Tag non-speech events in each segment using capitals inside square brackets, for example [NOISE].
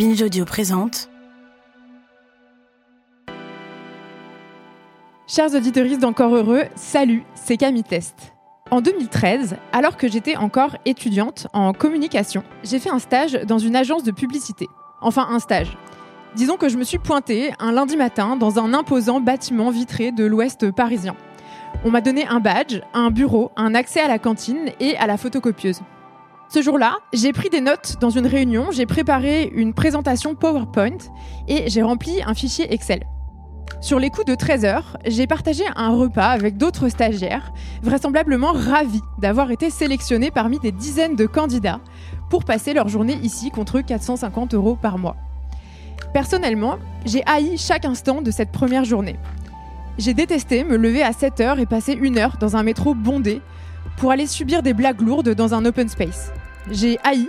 Binge Audio présente Chers auditeurs d'Encore Heureux, salut, c'est Camille Test. En 2013, alors que j'étais encore étudiante en communication, j'ai fait un stage dans une agence de publicité. Enfin, un stage. Disons que je me suis pointée un lundi matin dans un imposant bâtiment vitré de l'ouest parisien. On m'a donné un badge, un bureau, un accès à la cantine et à la photocopieuse. Ce jour-là, j'ai pris des notes dans une réunion, j'ai préparé une présentation PowerPoint et j'ai rempli un fichier Excel. Sur les coups de 13 heures, j'ai partagé un repas avec d'autres stagiaires, vraisemblablement ravis d'avoir été sélectionnés parmi des dizaines de candidats pour passer leur journée ici contre 450 euros par mois. Personnellement, j'ai haï chaque instant de cette première journée. J'ai détesté me lever à 7 heures et passer une heure dans un métro bondé pour aller subir des blagues lourdes dans un open space. J'ai haï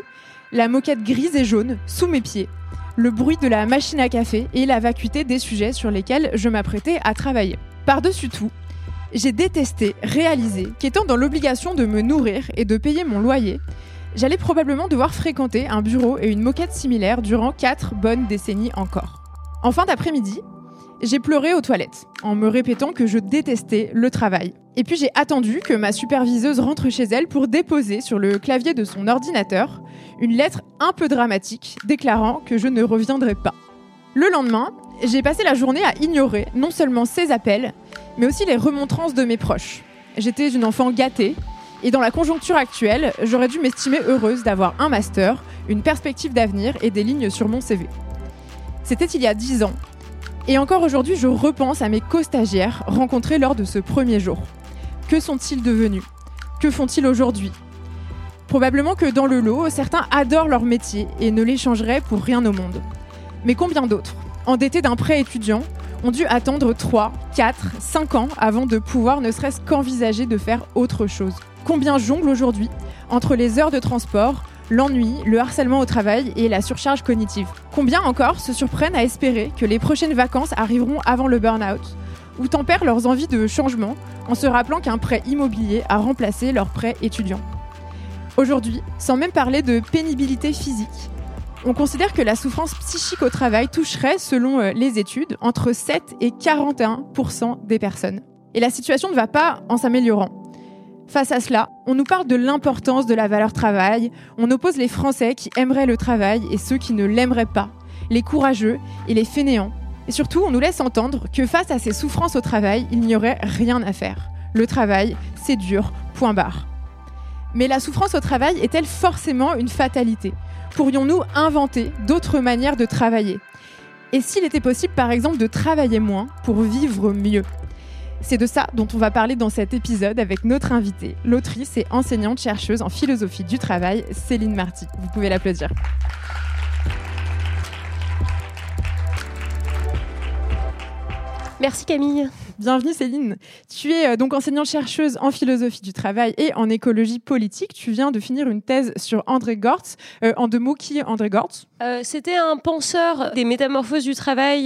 la moquette grise et jaune sous mes pieds le bruit de la machine à café et la vacuité des sujets sur lesquels je m'apprêtais à travailler. Par-dessus tout, j'ai détesté réaliser qu'étant dans l'obligation de me nourrir et de payer mon loyer, j'allais probablement devoir fréquenter un bureau et une moquette similaire durant quatre bonnes décennies encore. En fin d'après-midi, j'ai pleuré aux toilettes en me répétant que je détestais le travail. Et puis j'ai attendu que ma superviseuse rentre chez elle pour déposer sur le clavier de son ordinateur une lettre un peu dramatique déclarant que je ne reviendrai pas. Le lendemain, j'ai passé la journée à ignorer non seulement ses appels, mais aussi les remontrances de mes proches. J'étais une enfant gâtée, et dans la conjoncture actuelle, j'aurais dû m'estimer heureuse d'avoir un master, une perspective d'avenir et des lignes sur mon CV. C'était il y a dix ans, et encore aujourd'hui, je repense à mes co-stagiaires rencontrés lors de ce premier jour. Que sont-ils devenus? Que font-ils aujourd'hui? Probablement que dans le lot, certains adorent leur métier et ne l'échangeraient pour rien au monde. Mais combien d'autres, endettés d'un prêt étudiant, ont dû attendre 3, 4, 5 ans avant de pouvoir ne serait-ce qu'envisager de faire autre chose? Combien jonglent aujourd'hui entre les heures de transport, l'ennui, le harcèlement au travail et la surcharge cognitive. Combien encore se surprennent à espérer que les prochaines vacances arriveront avant le burn-out ou tempèrent leurs envies de changement en se rappelant qu'un prêt immobilier a remplacé leur prêt étudiant. Aujourd'hui, sans même parler de pénibilité physique, on considère que la souffrance psychique au travail toucherait, selon euh, les études, entre 7 et 41% des personnes. Et la situation ne va pas en s'améliorant. Face à cela, on nous parle de l'importance de la valeur travail, on oppose les Français qui aimeraient le travail et ceux qui ne l'aimeraient pas, les courageux et les fainéants. Et surtout, on nous laisse entendre que face à ces souffrances au travail, il n'y aurait rien à faire. Le travail, c'est dur, point barre. Mais la souffrance au travail est-elle forcément une fatalité? Pourrions-nous inventer d'autres manières de travailler? Et s'il était possible, par exemple, de travailler moins pour vivre mieux? C'est de ça dont on va parler dans cet épisode avec notre invitée, l'autrice et enseignante chercheuse en philosophie du travail, Céline Marty. Vous pouvez l'applaudir. Merci Camille. Bienvenue Céline. Tu es euh, donc enseignante-chercheuse en philosophie du travail et en écologie politique. Tu viens de finir une thèse sur André Gortz. Euh, en deux mots, qui est André Gortz? Euh, C'était un penseur des métamorphoses du travail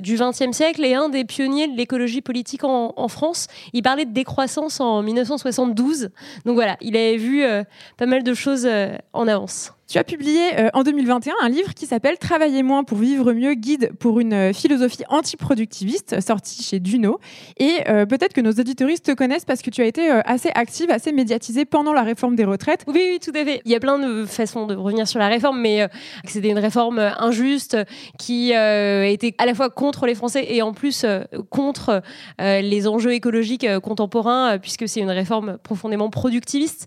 du XXe siècle et un des pionniers de l'écologie politique en, en, France. Il parlait de décroissance en 1972. Donc voilà, il avait vu pas mal de choses en avance. Tu as publié euh, en 2021 un livre qui s'appelle Travailler moins pour vivre mieux, guide pour une euh, philosophie antiproductiviste, sorti chez Duno. Et euh, peut-être que nos auditoristes te connaissent parce que tu as été assez active, assez médiatisée pendant la réforme des retraites. Oui, oui, tout à fait. Il y a plein de façons de revenir sur la réforme, mais c'était une réforme injuste qui était à la fois contre les Français et en plus contre les enjeux écologiques contemporains, puisque c'est une réforme profondément productiviste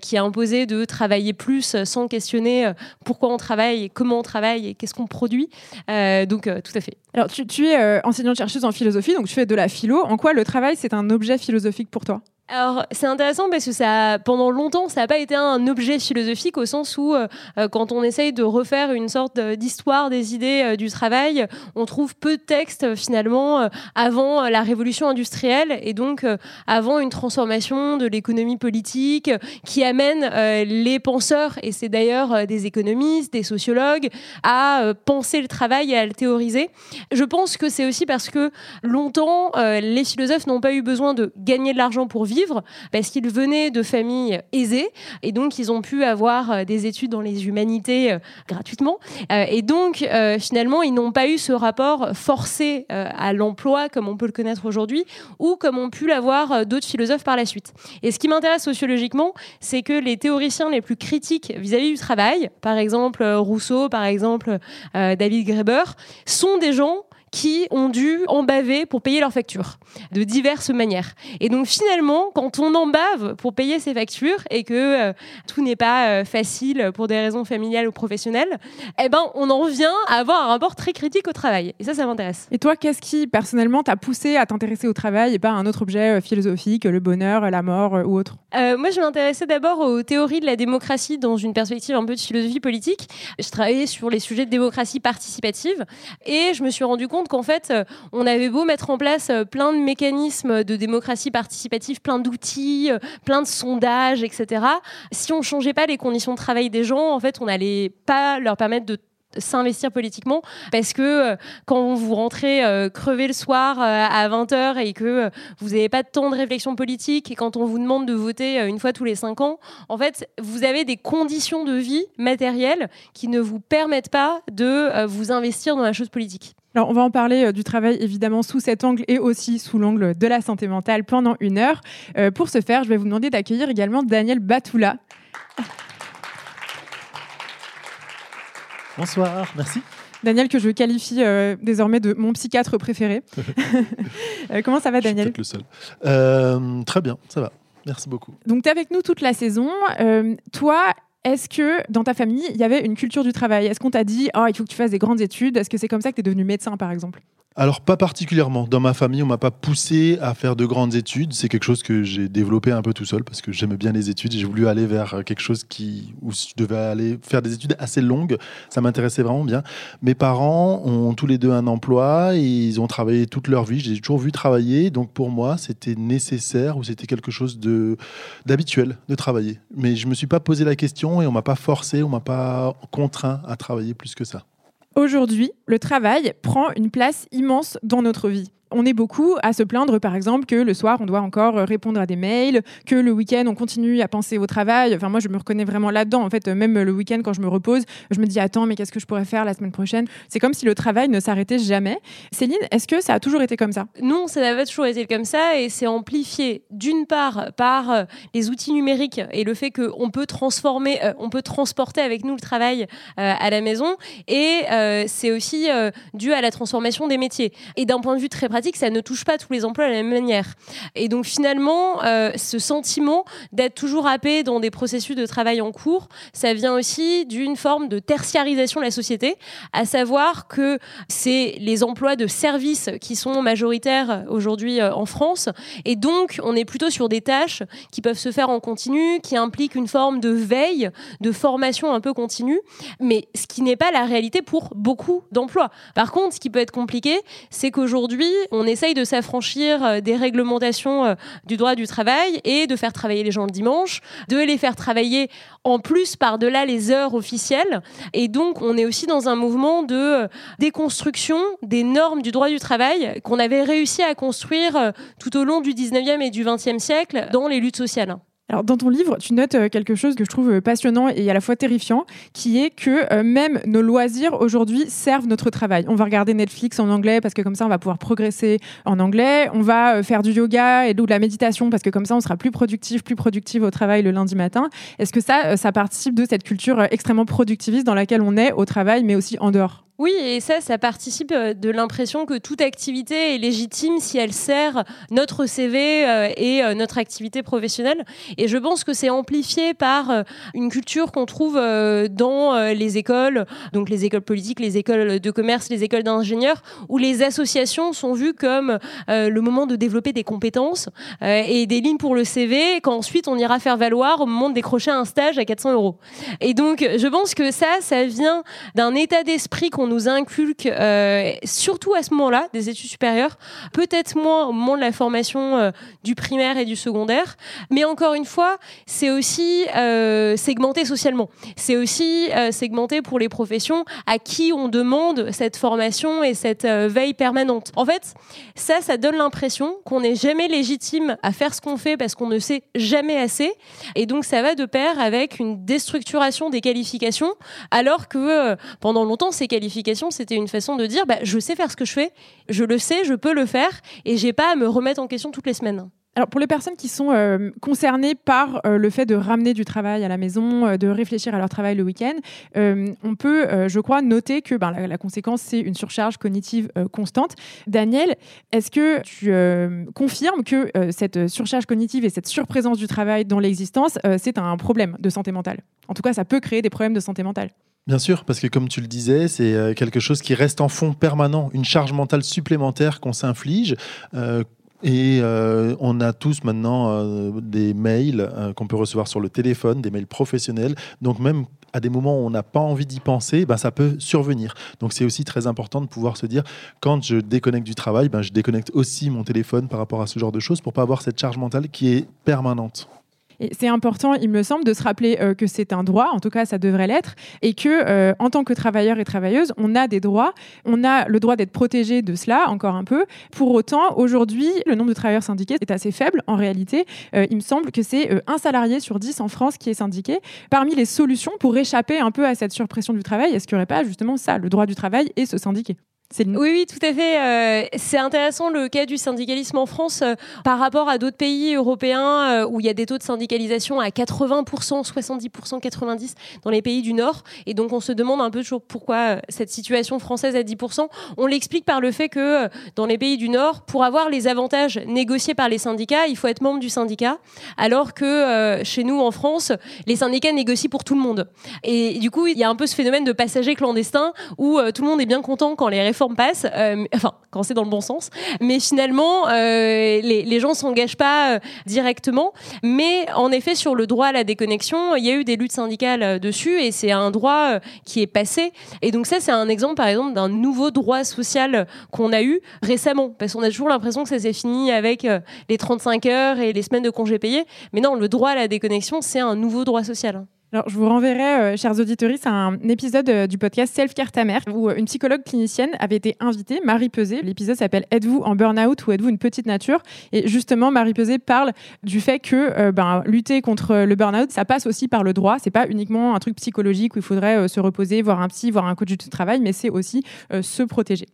qui a imposé de travailler plus sans questionner euh, pourquoi on travaille, comment on travaille et qu'est-ce qu'on produit. Euh, donc, euh, tout à fait. Alors, tu, es enseignante-chercheuse en philosophie, donc tu fais de la philo. En quoi le travail, c'est un objet philosophique pour toi? Alors c'est intéressant parce que ça, pendant longtemps, ça n'a pas été un objet philosophique au sens où euh, euh, quand on essaye de refaire une sorte d'histoire des idées euh, du travail, on trouve peu de textes finalement avant la révolution industrielle et donc avant une transformation de l'économie politique qui amène les penseurs, et c'est d'ailleurs des économistes, des sociologues, à penser le travail et à le théoriser. Je pense que c'est aussi parce que longtemps, les philosophes n'ont pas eu besoin de gagner de l'argent pour vivre parce qu'ils venaient de familles aisées et donc ils ont pu avoir euh, des études dans les humanités euh, gratuitement. Euh, et donc finalement, ils n'ont pas eu ce rapport forcé à l'emploi comme on peut le connaître aujourd'hui ou comme ont pu l'avoir d'autres philosophes par la suite. Et ce qui m'intéresse sociologiquement, c'est que les théoriciens les plus critiques vis-à-vis du travail, par exemple Rousseau, par exemple David Graeber, sont des gens qui ont dû en baver pour payer leurs factures de diverses manières. Et donc finalement, quand on en bave pour payer ses factures et que euh, tout n'est pas euh, facile pour des raisons familiales ou professionnelles, eh ben on en vient à avoir un rapport très critique au travail. Et ça, ça m'intéresse. Et toi, qu'est-ce qui personnellement t'a poussé à t'intéresser au travail et pas à un autre objet euh, philosophique, le bonheur, la mort ou autre? Moi, je m'intéressais d'abord aux théories de la démocratie dans une perspective un peu de philosophie politique. Je travaillais sur les sujets de démocratie participative et je me suis rendu compte qu'en fait, euh, on avait beau mettre en place euh, plein de mécanismes de démocratie participative, plein d'outils, euh, plein de sondages, etc. Si on changeait pas les conditions de travail des gens, en fait, on n'allait pas leur permettre de s'investir politiquement parce que quand vous rentrez crever le soir à 20h et que vous n'avez pas de temps de réflexion politique et quand on vous demande de voter une fois tous les 5 ans, en fait, vous avez des conditions de vie matérielles qui ne vous permettent pas de vous investir dans la chose politique. Alors, on va en parler euh, du travail évidemment sous cet angle et aussi sous l'angle de la santé mentale pendant une heure. Euh, pour ce faire, je vais vous demander d'accueillir également Daniel Batoula. Bonsoir, merci. Daniel, que je qualifie euh, désormais de mon psychiatre préféré. [LAUGHS] comment ça va, Daniel Je suis le seul. très bien, ça va. Merci beaucoup. Donc, tu es avec nous toute la saison. toi, est-ce que dans ta famille, il y avait une culture du travail? Est-ce qu'on t'a dit, oh, il faut que tu fasses des grandes études Est-ce que c'est comme ça que tu es devenu médecin, par exemple? Alors pas particulièrement. Dans ma famille, on m'a pas poussé à faire de grandes études. C'est quelque chose que j'ai développé un peu tout seul parce que j'aimais bien les études. J'ai voulu aller vers quelque chose qui où je devais aller faire des études assez longues. Ça m'intéressait vraiment bien. Mes parents ont tous les deux un emploi et ils ont travaillé toute leur vie. J'ai toujours vu travailler, donc pour moi, c'était nécessaire ou c'était quelque chose d'habituel de travailler. Mais je me suis pas posé la question et on m'a pas forcé, on m'a pas contraint à travailler plus que ça. Aujourd'hui, le travail prend une place immense dans notre vie on est beaucoup à se plaindre, par exemple, que le soir, on doit encore répondre à des mails, que le week-end, on continue à penser au travail. Enfin, moi, je me reconnais vraiment là-dedans. En fait, même le week-end, quand je me repose, je me dis, attends, mais qu'est-ce que je pourrais faire la semaine prochaine? C'est comme si le travail ne s'arrêtait jamais. Céline, est-ce que ça a toujours été comme ça? Non, ça n'a pas toujours été comme ça et c'est amplifié d'une part par euh, les outils numériques et le fait qu'on peut transformer, euh, on peut transporter avec nous le travail euh, à la maison et c'est aussi dû à la transformation des métiers. Et d'un point de vue très pratique, que ça ne touche pas tous les emplois de la même manière. Et donc finalement, euh, ce sentiment d'être toujours happé dans des processus de travail en cours, ça vient aussi d'une forme de tertiarisation de la société, à savoir que c'est les emplois de services qui sont majoritaires aujourd'hui euh, en France. Et donc, on est plutôt sur des tâches qui peuvent se faire en continu, qui impliquent une forme de veille, de formation un peu continue, mais ce qui n'est pas la réalité pour beaucoup d'emplois. Par contre, ce qui peut être compliqué, c'est qu'aujourd'hui, on essaye de s'affranchir euh, des réglementations euh, du droit du travail et de faire travailler les gens le dimanche, de les faire travailler en plus par-delà les heures officielles. Et donc, on est aussi dans un mouvement de euh, déconstruction des normes du droit du travail qu'on avait réussi à construire tout au long du 19e et du 20e siècle dans les luttes sociales. Alors, dans ton livre, tu notes euh, quelque chose que je trouve euh, passionnant et à la fois terrifiant, qui est que euh, même nos loisirs aujourd'hui servent notre travail. On va regarder Netflix en anglais parce que comme ça, on va pouvoir progresser en anglais. On va faire du yoga et de la méditation parce que comme ça, on sera plus productif, plus productive au travail le lundi matin. Est-ce que ça, ça participe de cette culture extrêmement productiviste dans laquelle on est au travail, mais aussi en dehors? Oui, et ça, ça participe euh, de l'impression que toute activité est légitime si elle sert notre CV euh, et euh, notre activité professionnelle. Et je pense que c'est amplifié par une culture qu'on trouve dans les écoles, donc les écoles politiques, les écoles de commerce, les écoles d'ingénieurs, où les associations sont vues comme le moment de développer des compétences et des lignes pour le CV qu'ensuite on ira faire valoir au moment de décrocher un stage à 400 euros. Et donc, je pense que ça, ça vient d'un état d'esprit qu'on nous inculque, euh, surtout à ce moment-là, des études supérieures, peut-être moins au moment de la formation euh, du primaire et du secondaire, mais encore une fois, c'est aussi euh, segmenté socialement. C'est aussi segmenté pour les professions à qui on demande cette formation et cette veille permanente. En fait, ça, ça donne l'impression qu'on n'est jamais légitime à faire ce qu'on fait parce qu'on ne sait jamais assez, et donc ça va de pair avec une déstructuration des qualifications, alors que pendant longtemps, ces qualifications c'était une façon de dire bah, je sais faire ce que je fais, je le sais, je peux le faire, et j'ai pas à me remettre en question toutes les semaines. Alors pour les personnes qui sont euh, concernées par euh, le fait de ramener du travail à la maison, euh, de réfléchir à leur travail le week-end, on peut, je crois, noter que ben, la, conséquence, c'est une surcharge cognitive constante. Daniel, est-ce que tu confirmes que cette surcharge cognitive et cette surprésence du travail dans l'existence, c'est un problème de santé mentale? En tout cas, ça peut créer des problèmes de santé mentale. Bien sûr, parce que comme tu le disais, c'est euh, quelque chose qui reste en fond permanent, une charge mentale supplémentaire qu'on s'inflige. Euh, et euh, on a tous maintenant des mails qu'on peut recevoir sur le téléphone, des mails professionnels. Donc même à des moments où on n'a pas envie d'y penser, ben, ça peut survenir. Donc c'est aussi très important de pouvoir se dire, quand je déconnecte du travail, ben, je déconnecte aussi mon téléphone par rapport à ce genre de choses pour pas avoir cette charge mentale qui est permanente. C'est important, il me semble, de se rappeler euh, que c'est un droit, en tout cas ça devrait l'être, et que euh, en tant que travailleur et travailleuse, on a des droits, on a le droit d'être protégé de cela encore un peu. Pour autant, aujourd'hui, le nombre de travailleurs syndiqués est assez faible. En réalité, euh, il me semble que c'est un salarié sur dix en France qui est syndiqué. Parmi les solutions pour échapper un peu à cette surpression du travail, est-ce qu'il n'y aurait pas justement ça, le droit du travail et se syndiquer? Oui, oui, tout à fait. Euh, c'est intéressant le cas du syndicalisme en France euh, par rapport à d'autres pays européens euh, où il y a des taux de syndicalisation à 80%, 70%, 90% dans les pays du Nord. Et donc on se demande un peu toujours pourquoi cette situation française à 10%. On l'explique par le fait que dans les pays du Nord, pour avoir les avantages négociés par les syndicats, il faut être membre du syndicat, alors que chez nous en France, les syndicats négocient pour tout le monde. Et du coup, il y a un peu ce phénomène de passager clandestin où tout le monde est bien content quand les réformes réforme passe, euh, enfin, quand c'est dans le bon sens, mais finalement, euh, les, les, gens s'engagent pas euh, directement. Mais en effet, sur le droit à la déconnexion, il y a eu des luttes syndicales dessus et c'est un droit qui est passé. Et donc, ça, c'est un exemple, par exemple, d'un nouveau droit social qu'on a eu récemment. Parce qu'on a toujours l'impression que ça s'est fini avec les 35 heures et les semaines de congés payés. Mais non, le droit à la déconnexion, c'est un nouveau droit social. Alors, je vous renverrai, euh, chers auditeurs, un épisode euh, du podcast Self Care Ta où euh, une psychologue clinicienne avait été invitée, Marie Pesé. L'épisode s'appelle Êtes-vous en burn-out ou êtes-vous une petite nature? Et justement, Marie Pesé parle du fait que ben, lutter contre le burn-out, ça passe aussi par le droit. C'est pas uniquement un truc psychologique où il faudrait se reposer, voir un psy, voir un coach de travail, mais c'est aussi se protéger.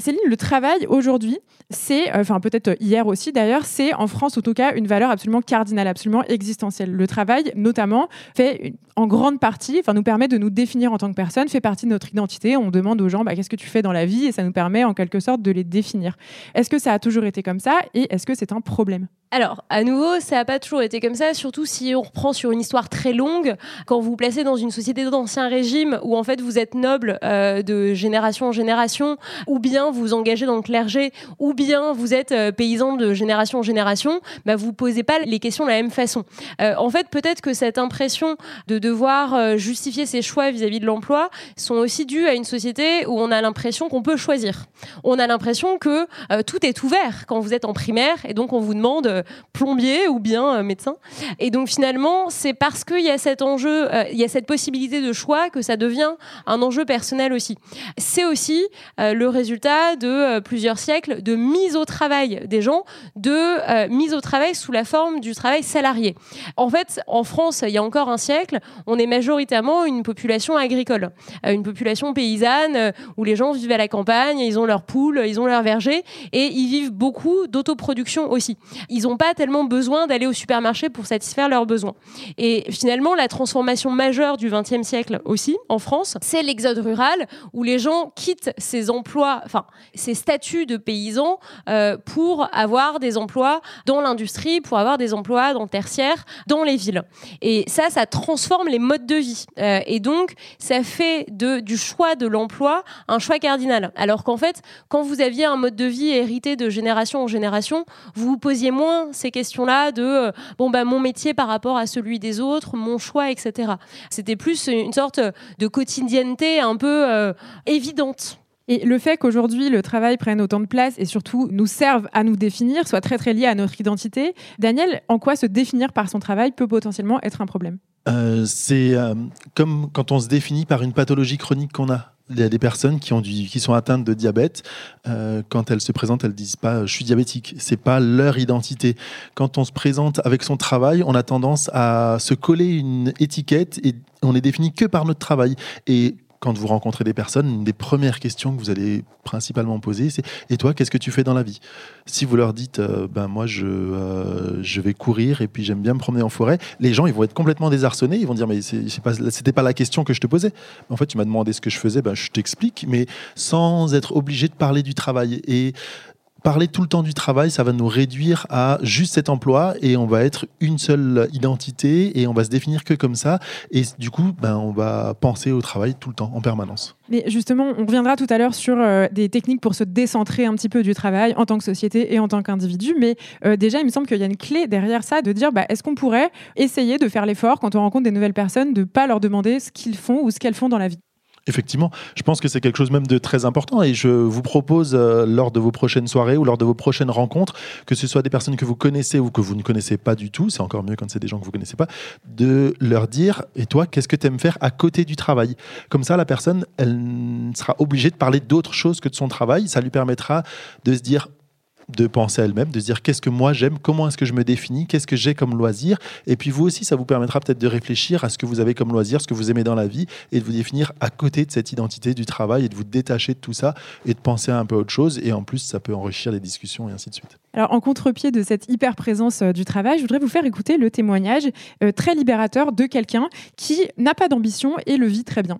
Céline, le travail aujourd'hui, c'est, euh, enfin peut-être hier aussi d'ailleurs, c'est en France en tout cas une valeur absolument cardinale, absolument existentielle. Le travail, notamment, fait en grande partie, enfin nous permet de nous définir en tant que personne, fait partie de notre identité. On demande aux gens, bah, qu'est-ce que tu fais dans la vie, et ça nous permet en quelque sorte de les définir. Est-ce que ça a toujours été comme ça, et est-ce que c'est un problème? Alors, à nouveau, ça n'a pas toujours été comme ça, surtout si on reprend sur une histoire très longue. Quand vous vous placez dans une société d'ancien régime où en fait vous êtes noble euh, de génération en génération, ou bien vous engagez dans le clergé, ou bien vous êtes euh, paysan de génération en génération, bah, vous posez pas les questions de la même façon. Euh, en fait, peut-être que cette impression de devoir justifier ses choix vis-à-vis de l'emploi sont aussi dues à une société où on a l'impression qu'on peut choisir. On a l'impression que tout est ouvert quand vous êtes en primaire, et donc on vous demande plombier ou bien euh, médecin. Et donc finalement, c'est parce qu'il y a cet enjeu, euh, il y a cette possibilité de choix que ça devient un enjeu personnel aussi. C'est aussi euh, le résultat de plusieurs siècles de mise au travail des gens, de mise au travail sous la forme du travail salarié. En fait, en France, il y a encore un siècle, on est majoritairement une population agricole, une population paysanne où les gens vivent à la campagne, ils ont leurs poules, ils ont leurs vergers et ils vivent beaucoup d'autoproduction aussi. Ils ont pas tellement besoin d'aller au supermarché pour satisfaire leurs besoins. Et finalement, la transformation majeure du XXe siècle aussi, en France, c'est l'exode rural, où les gens quittent ces emplois, enfin, ces statuts de paysans euh, pour avoir des emplois dans l'industrie, pour avoir des emplois dans le tertiaire, dans les villes. Et ça, ça transforme les modes de vie. Euh, et donc, ça fait de, du choix de l'emploi un choix cardinal. Alors qu'en fait, quand vous aviez un mode de vie hérité de génération en génération, vous vous posiez moins ces questions-là de euh, bon bah mon métier par rapport à celui des autres, mon choix, etc. C'était plus une sorte de quotidienneté un peu euh, évidente. Et le fait qu'aujourd'hui le travail prenne autant de place et surtout nous serve à nous définir, soit très très lié à notre identité, Daniel, en quoi se définir par son travail peut potentiellement être un problème? Euh, C'est comme quand on se définit par une pathologie chronique qu'on a il y a des personnes qui, ont qui sont atteintes de diabète. Euh, quand elles se présentent, elles disent pas je suis diabétique. C'est pas leur identité. Quand on se présente avec son travail, on a tendance à se coller une étiquette et on est défini que par notre travail. Et quand vous rencontrez des personnes, une des premières questions que vous allez principalement poser, c'est Et toi, qu'est-ce que tu fais dans la vie? Si vous leur dites euh, Ben, moi, je, euh, je vais courir et puis j'aime bien me promener en forêt, les gens, ils vont être complètement désarçonnés. Ils vont dire Mais pas, c'était pas la question que je te posais. En fait, tu m'as demandé ce que je faisais, ben, je t'explique, mais sans être obligé de parler du travail. Et parler tout le temps du travail, ça va nous réduire à juste cet emploi et on va être une seule identité et on va se définir que comme ça. Et du coup, ben, on va penser au travail tout le temps, en permanence. Mais justement, on reviendra tout à l'heure sur euh, des techniques pour se décentrer un petit peu du travail en tant que société et en tant qu'individu. Mais euh, déjà, il me semble qu'il y a une clé derrière ça de dire bah, est-ce qu'on pourrait essayer de faire l'effort quand on rencontre des nouvelles personnes de ne pas leur demander ce qu'ils font ou ce qu'elles font dans la vie? Effectivement, je pense que c'est quelque chose même de très important et je vous propose euh, lors de vos prochaines soirées ou lors de vos prochaines rencontres, que ce soit des personnes que vous connaissez ou que vous ne connaissez pas du tout, c'est encore mieux quand c'est des gens que vous connaissez pas, de leur dire et toi, qu'est-ce que tu aimes faire à côté du travail? Comme ça, la personne, elle sera obligée de parler d'autre chose que de son travail. Ça lui permettra de se dire de penser à elle-même, de se dire qu'est-ce que moi j'aime, comment est-ce que je me définis, qu'est-ce que j'ai comme loisir. Et puis vous aussi, ça vous permettra peut-être de réfléchir à ce que vous avez comme loisir, ce que vous aimez dans la vie, et de vous définir à côté de cette identité du travail et de vous détacher de tout ça et de penser à un peu autre chose. Et en plus, ça peut enrichir les discussions et ainsi de suite. Alors, en contre-pied de cette hyper présence euh, du travail, je voudrais vous faire écouter le témoignage euh, très libérateur de quelqu'un qui n'a pas d'ambition et le vit très bien.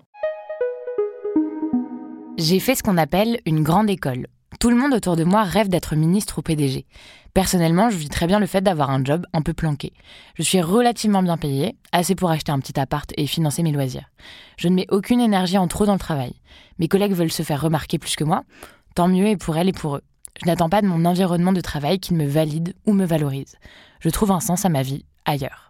J'ai fait ce qu'on appelle une grande école tout le monde autour de moi rêve d'être ministre ou PDG. Personnellement, je vis très bien le fait d'avoir un job un peu planqué. Je suis relativement bien payée, assez pour acheter un petit appart et financer mes loisirs. Je ne mets aucune énergie en trop dans le travail. Mes collègues veulent se faire remarquer plus que moi, tant mieux et pour elles et pour eux. Je n'attends pas de mon environnement de travail qu'il me valide ou me valorise. Je trouve un sens à ma vie ailleurs.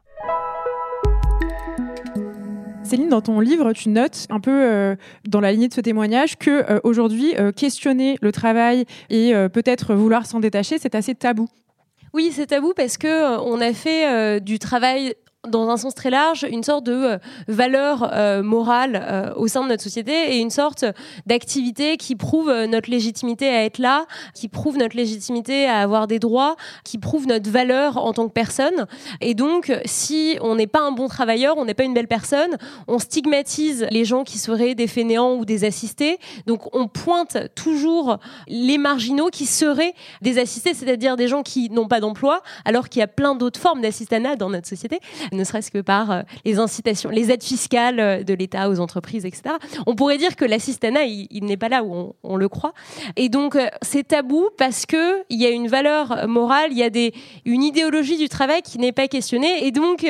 Céline, dans ton livre, tu notes un peu euh, dans la lignée de ce témoignage que euh, aujourd'hui, euh, questionner le travail et peut-être vouloir s'en détacher, c'est assez tabou. Oui, c'est tabou parce que on a fait du travail dans un sens très large, une sorte de euh, valeur euh, morale euh, au sein de notre société et une sorte d'activité qui prouve notre légitimité à être là, qui prouve notre légitimité à avoir des droits, qui prouve notre valeur en tant que personne. Et donc, si on n'est pas un bon travailleur, on n'est pas une belle personne, on stigmatise les gens qui seraient des fainéants ou des assistés. Donc, on pointe toujours les marginaux qui seraient des assistés, c'est-à-dire des gens qui n'ont pas d'emploi, alors qu'il y a plein d'autres formes d'assistanat dans notre société ne serait-ce que par euh, les incitations, les aides fiscales euh, de l'État aux entreprises, etc. On pourrait dire que l'assistanat, il, n'est pas là où on, le croit. Et donc, euh, c'est tabou parce qu'il y a une valeur morale, il y a des, une idéologie du travail qui n'est pas questionnée. Et donc,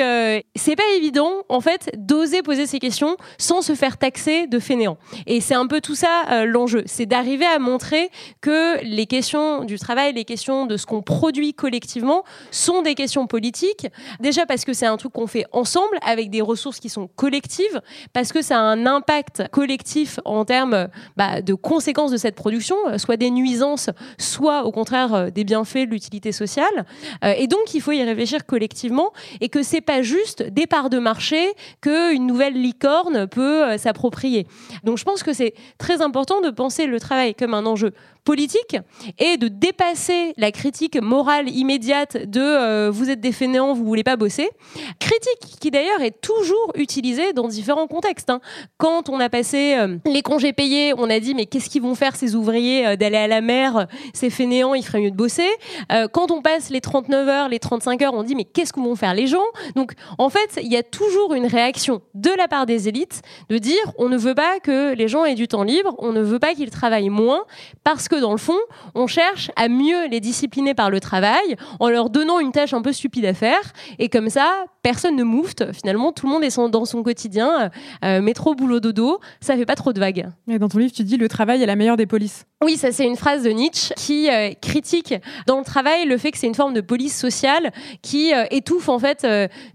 c'est pas évident, en fait, d'oser poser ces questions sans se faire taxer de fainéant. Et c'est un peu tout ça l'enjeu. C'est d'arriver à montrer que les questions du travail, les questions de ce qu'on produit collectivement sont des questions politiques. Déjà parce que c'est un truc qu'on fait ensemble avec des ressources qui sont collectives parce que ça a un impact collectif en termes bah, de conséquences de cette production, euh, soit des nuisances, soit au contraire euh, des bienfaits, de l'utilité sociale. Euh, et donc il faut y réfléchir collectivement et que c'est pas juste des parts de marché qu'une nouvelle licorne peut s'approprier. Donc je pense que c'est très important de penser le travail comme un enjeu politique et de dépasser la critique morale immédiate de euh, vous êtes des fainéants, vous voulez pas bosser. Critique qui d'ailleurs est toujours utilisée dans différents contextes. Hein. Quand on a passé euh, les congés payés, on a dit mais qu'est-ce qu'ils vont faire ces ouvriers euh, d'aller à la mer, ces fainéants, il ferait mieux de bosser. quand on passe les 39 heures, les 35 heures, on dit mais qu'est-ce que vont faire les gens? Donc en fait, il y a toujours une réaction de la part des élites de dire on ne veut pas que les gens aient du temps libre, on ne veut pas qu'ils travaillent moins parce que dans le fond, on cherche à mieux les discipliner par le travail en leur donnant une tâche un peu stupide à faire. Et comme ça, personne ne moufte. Finalement, tout le monde est dans son quotidien. Euh, métro, boulot, dodo, ça fait pas trop de vagues. Et dans ton livre, tu dis le travail est la meilleure des polices. Oui, ça c'est une phrase de Nietzsche qui euh, critique dans le travail le fait que c'est une forme de police sociale qui euh, étouffe en fait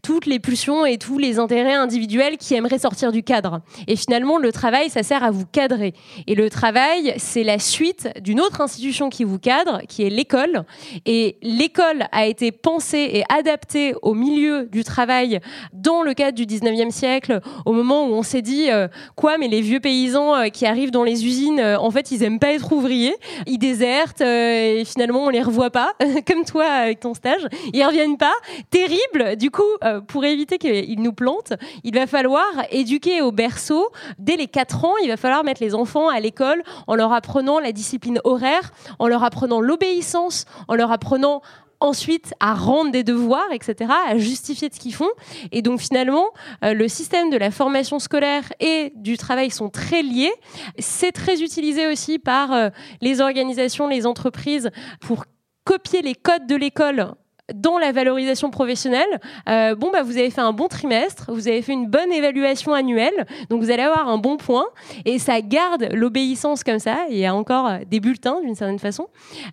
toutes les pulsions et tous les intérêts individuels qui aimeraient sortir du cadre. Et finalement, le travail, ça sert à vous cadrer. Et le travail, c'est la suite d'une autre institution qui vous cadre, qui est l'école. Et l'école a été pensée et adaptée au milieu du travail dans le cadre du 19e siècle, au moment où on s'est dit quoi, mais les vieux paysans qui arrivent dans les usines, en fait, ils aiment pas être ouvriers, ils désertent et finalement on les revoit pas, [LAUGHS] comme toi avec ton stage, ils reviennent pas. Terrible. Du coup, pour éviter qu'ils nous plantent, il va falloir éduquer au berceau dès les 4 ans. Il va falloir mettre les enfants à l'école en leur apprenant la discipline horaire, en leur apprenant l'obéissance, en leur apprenant ensuite à rendre des devoirs, etc., à justifier de ce qu'ils font. Et donc finalement, euh, le système de la formation scolaire et du travail sont très liés. C'est très utilisé aussi par euh, les organisations, les entreprises pour copier les codes de l'école dans la valorisation professionnelle, euh, bon bah vous avez fait un bon trimestre, vous avez fait une bonne évaluation annuelle, donc vous allez avoir un bon point et ça garde l'obéissance comme ça. Il y a encore euh, des bulletins d'une certaine façon.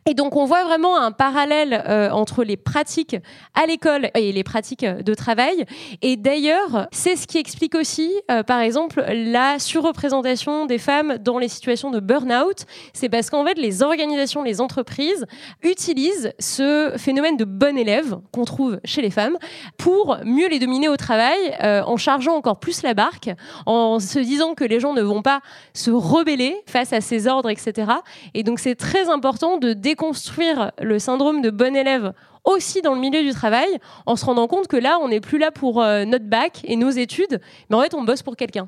Et donc on voit vraiment un parallèle euh, entre les pratiques à l'école et les pratiques de travail. Et d'ailleurs, c'est ce qui explique aussi, par exemple, la surreprésentation des femmes dans les situations de burn-out. C'est parce qu'en fait, les organisations, les entreprises utilisent ce phénomène de bonne qu'on trouve chez les femmes pour mieux les dominer au travail euh, en chargeant encore plus la barque, en se disant que les gens ne vont pas se rebeller face à ces ordres, etc. Et donc c'est très important de déconstruire le syndrome de bon élève aussi dans le milieu du travail, en se rendant compte que là, on n'est plus là pour euh, notre bac et nos études, mais en fait, on bosse pour quelqu'un.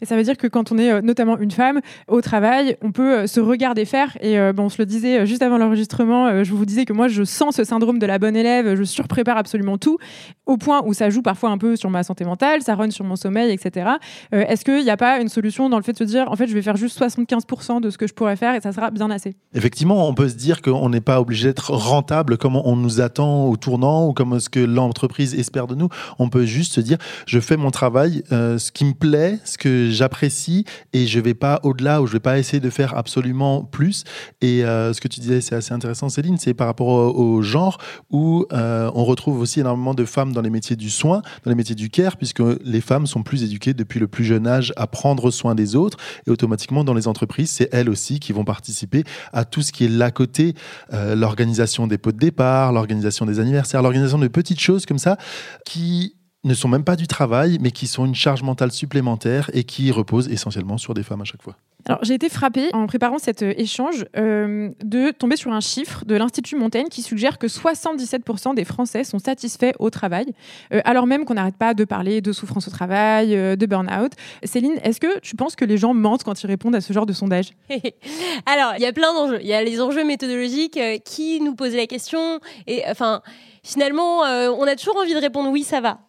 Et ça veut dire que quand on est euh, notamment une femme au travail, on peut euh, se regarder faire. Et euh, bon, on se le disait juste avant l'enregistrement, je vous disais que moi, je sens ce syndrome de la bonne élève, je surprépare absolument tout, au point où ça joue parfois un peu sur ma santé mentale, ça run sur mon sommeil, etc. Est-ce qu'il n'y a pas une solution dans le fait de se dire, en fait, je vais faire juste 75% de ce que je pourrais faire et ça sera bien assez? Effectivement, on peut se dire qu'on n'est pas obligé d'être rentable comme on nous attend au tournant ou comme ce que l'entreprise espère de nous. On peut juste se dire, je fais mon travail, ce qui me plaît, ce que j'apprécie et je vais pas au-delà ou je vais pas essayer de faire absolument plus. Et euh, ce que tu disais, c'est assez intéressant, Céline, c'est par rapport au, genre où euh, on retrouve aussi énormément de femmes dans les métiers du soin, dans les métiers du care, puisque les femmes sont plus éduquées depuis le plus jeune âge à prendre soin des autres et automatiquement dans les entreprises, c'est elles aussi qui vont participer à tout ce qui est là côté, euh, l'organisation des pots de départ, l'organisation des anniversaires, l'organisation de petites choses comme ça qui ne sont même pas du travail, mais qui sont une charge mentale supplémentaire et qui reposent essentiellement sur des femmes à chaque fois. Alors, j'ai été frappée en préparant cet euh, échange euh, de tomber sur un chiffre de l'Institut Montaigne qui suggère que 77% des Français sont satisfaits au travail, euh, alors même qu'on n'arrête pas de parler de souffrance au travail, de burn-out. Céline, est-ce que tu penses que les gens mentent quand ils répondent à ce genre de sondage? [LAUGHS] Alors, il y a plein d'enjeux. Il y a les enjeux méthodologiques qui nous posaient la question. Et enfin, finalement, on a toujours envie de répondre oui, ça va.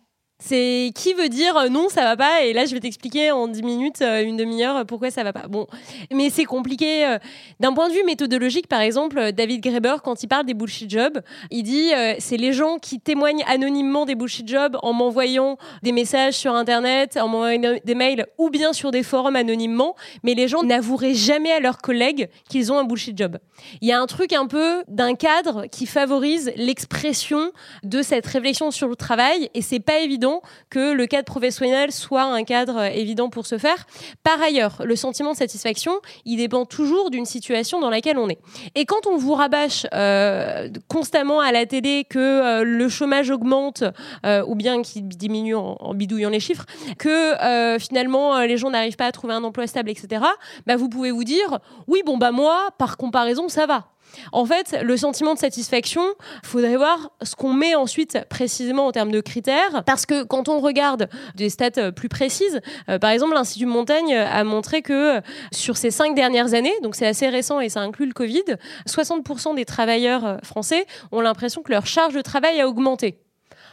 C'est qui veut dire euh, non, ça va pas, et là je vais t'expliquer en 10 minutes, euh, une demi-heure, euh, pourquoi ça va pas. Bon, mais c'est compliqué. D'un point de vue méthodologique, par exemple, David Graeber, quand il parle des bullshit jobs, il dit c'est les gens qui témoignent anonymement des bullshit jobs en m'envoyant des messages sur Internet, en m'envoyant des mails ou bien sur des forums anonymement, mais les gens n'avoueraient jamais à leurs collègues qu'ils ont un bullshit job. Il y a un truc un peu d'un cadre qui favorise l'expression de cette réflexion sur le travail, et c'est pas évident que le cadre professionnel soit un cadre évident pour se faire. Par ailleurs, le sentiment de satisfaction, il dépend toujours d'une situation dans laquelle on est. Et quand on vous rabâche euh, constamment à la télé que euh, le chômage augmente, euh, ou bien qu'il diminue en, en, bidouillant les chiffres, que finalement les gens n'arrivent pas à trouver un emploi stable, etc., bah, vous pouvez vous dire, oui, bon, bah moi, par comparaison, ça va. En fait, le sentiment de satisfaction, faudrait voir ce qu'on met ensuite précisément en termes de critères, parce que quand on regarde des stats euh, plus précises, euh, par exemple, l'Institut Montaigne a montré que euh, sur ces cinq dernières années, donc c'est assez récent et ça inclut le Covid, 60% des travailleurs français ont l'impression que leur charge de travail a augmenté.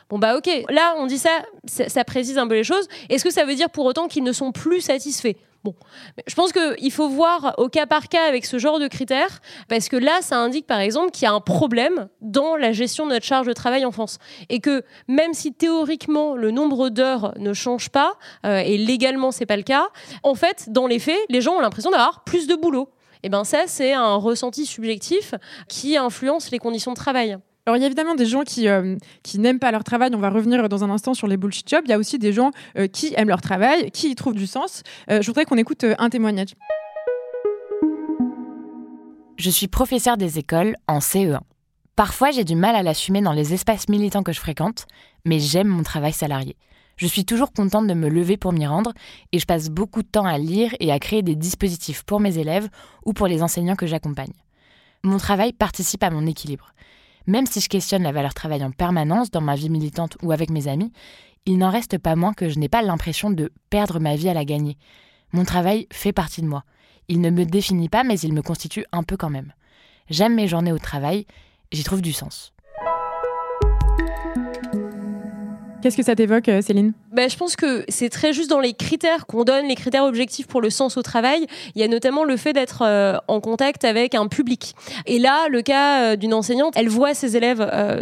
Bon bah ok, là on dit ça, ça précise un peu les choses. Est-ce que ça veut dire pour autant qu'ils ne sont plus satisfaits? Je pense qu'il faut voir au cas par cas avec ce genre de critères, parce que là, ça indique par exemple qu'il y a un problème dans la gestion de notre charge de travail en France. Et que même si théoriquement le nombre d'heures ne change pas, euh, et légalement c'est pas le cas, en fait, dans les faits, les gens ont l'impression d'avoir plus de boulot. Et bien ça, c'est un ressenti subjectif qui influence les conditions de travail. Alors, il y a évidemment des gens qui, euh, qui n'aiment pas leur travail. On va revenir dans un instant sur les bullshit jobs. Il y a aussi des gens euh, qui aiment leur travail, qui y trouvent du sens. Euh, je voudrais qu'on écoute un témoignage. Je suis professeur des écoles en CE1. Parfois, j'ai du mal à l'assumer dans les espaces militants que je fréquente, mais j'aime mon travail salarié. Je suis toujours contente de me lever pour m'y rendre et je passe beaucoup de temps à lire et à créer des dispositifs pour mes élèves ou pour les enseignants que j'accompagne. Mon travail participe à mon équilibre. Même si je questionne la valeur travail en permanence dans ma vie militante ou avec mes amis, il n'en reste pas moins que je n'ai pas l'impression de perdre ma vie à la gagner. Mon travail fait partie de moi. Il ne me définit pas, mais il me constitue un peu quand même. J'aime mes journées au travail, j'y trouve du sens. Qu'est-ce que ça t'évoque, euh, Céline? Bah, Je pense que c'est très juste dans les critères qu'on donne, les critères objectifs pour le sens au travail. Il y a notamment le fait d'être euh, en contact avec un public. Et là, le cas euh, d'une enseignante, elle voit ses élèves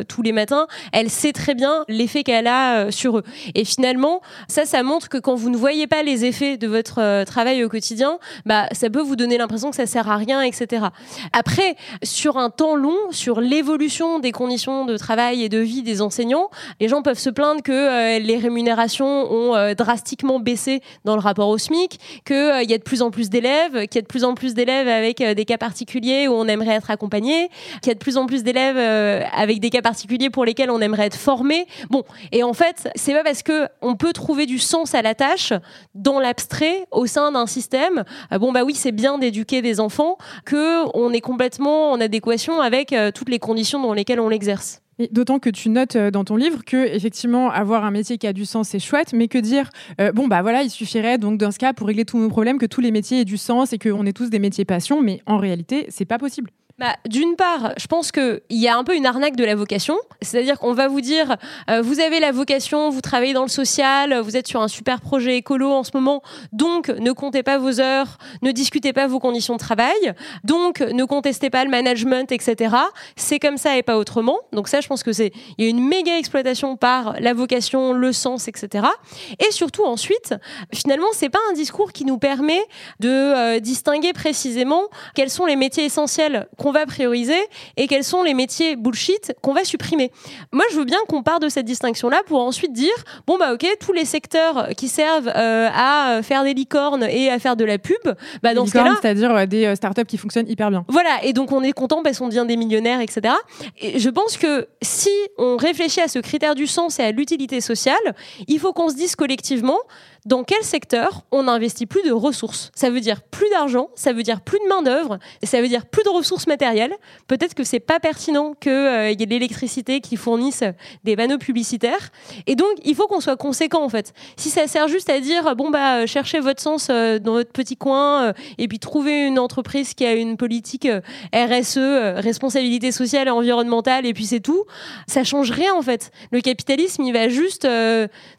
tous les matins, elle sait très bien l'effet qu'elle a sur eux. Et finalement, ça, ça montre que quand vous ne voyez pas les effets de votre travail au quotidien, bah, ça peut vous donner l'impression que ça sert à rien, etc. Après, sur un temps long, sur l'évolution des conditions de travail et de vie des enseignants, les gens peuvent se plaindre que euh, les rémunérations ont euh, drastiquement baissé dans le rapport au SMIC, qu'il euh, y a de plus en plus d'élèves, qu'il y a de plus en plus d'élèves avec des cas particuliers où on aimerait être accompagné, qu'il y a de plus en plus d'élèves avec des cas particuliers pour lesquels on aimerait être formé. Bon, et en fait, c'est pas parce que on peut trouver du sens à la tâche dans l'abstrait au sein d'un système. bon bah oui, c'est bien d'éduquer des enfants que on est complètement en adéquation avec toutes les conditions dans lesquelles on l'exerce. D'autant que tu notes euh, dans ton livre que effectivement avoir un métier qui a du sens c'est chouette, mais que dire euh, bon bah voilà il suffirait donc dans ce cas pour régler tous nos problèmes que tous les métiers aient du sens et qu'on ait tous des métiers passion, mais en réalité c'est pas possible bah, D'une part, je pense qu'il y a un peu une arnaque de la vocation. C'est-à-dire qu'on va vous dire, euh, vous avez la vocation, vous travaillez dans le social, vous êtes sur un super projet écolo en ce moment, donc ne comptez pas vos heures, ne discutez pas vos conditions de travail, donc ne contestez pas le management, etc. C'est comme ça et pas autrement. Donc ça, je pense que c'est, il y a une méga exploitation par la vocation, le sens, etc. Et surtout ensuite, finalement, c'est pas un discours qui nous permet de euh, distinguer précisément quels sont les métiers essentiels qu'on va prioriser et quels sont les métiers bullshit qu'on va supprimer. Moi, je veux bien qu'on parte de cette distinction-là pour ensuite dire bon bah ok, tous les secteurs qui servent euh, à faire des licornes et à faire de la pub, bah dans ce cas-là, c'est-à-dire euh, des euh, startups qui fonctionnent hyper bien. Voilà, et donc on est content parce qu'on devient des millionnaires, etc. Et je pense que si on réfléchit à ce critère du sens et à l'utilité sociale, il faut qu'on se dise collectivement dans quel secteur on n'investit plus de ressources? Ça veut dire plus d'argent, ça veut dire plus de main-d'œuvre, ça veut dire plus de ressources matérielles. Peut-être que c'est pas pertinent qu'il euh, y ait de l'électricité qui fournisse des panneaux publicitaires. Et donc, il faut qu'on soit conséquent en fait. Si ça sert juste à dire, bon, bah, euh, cherchez votre sens euh, dans votre petit coin et puis trouver une entreprise qui a une politique RSE, responsabilité sociale et environnementale, et puis c'est tout, ça change rien en fait. Le capitalisme, il va juste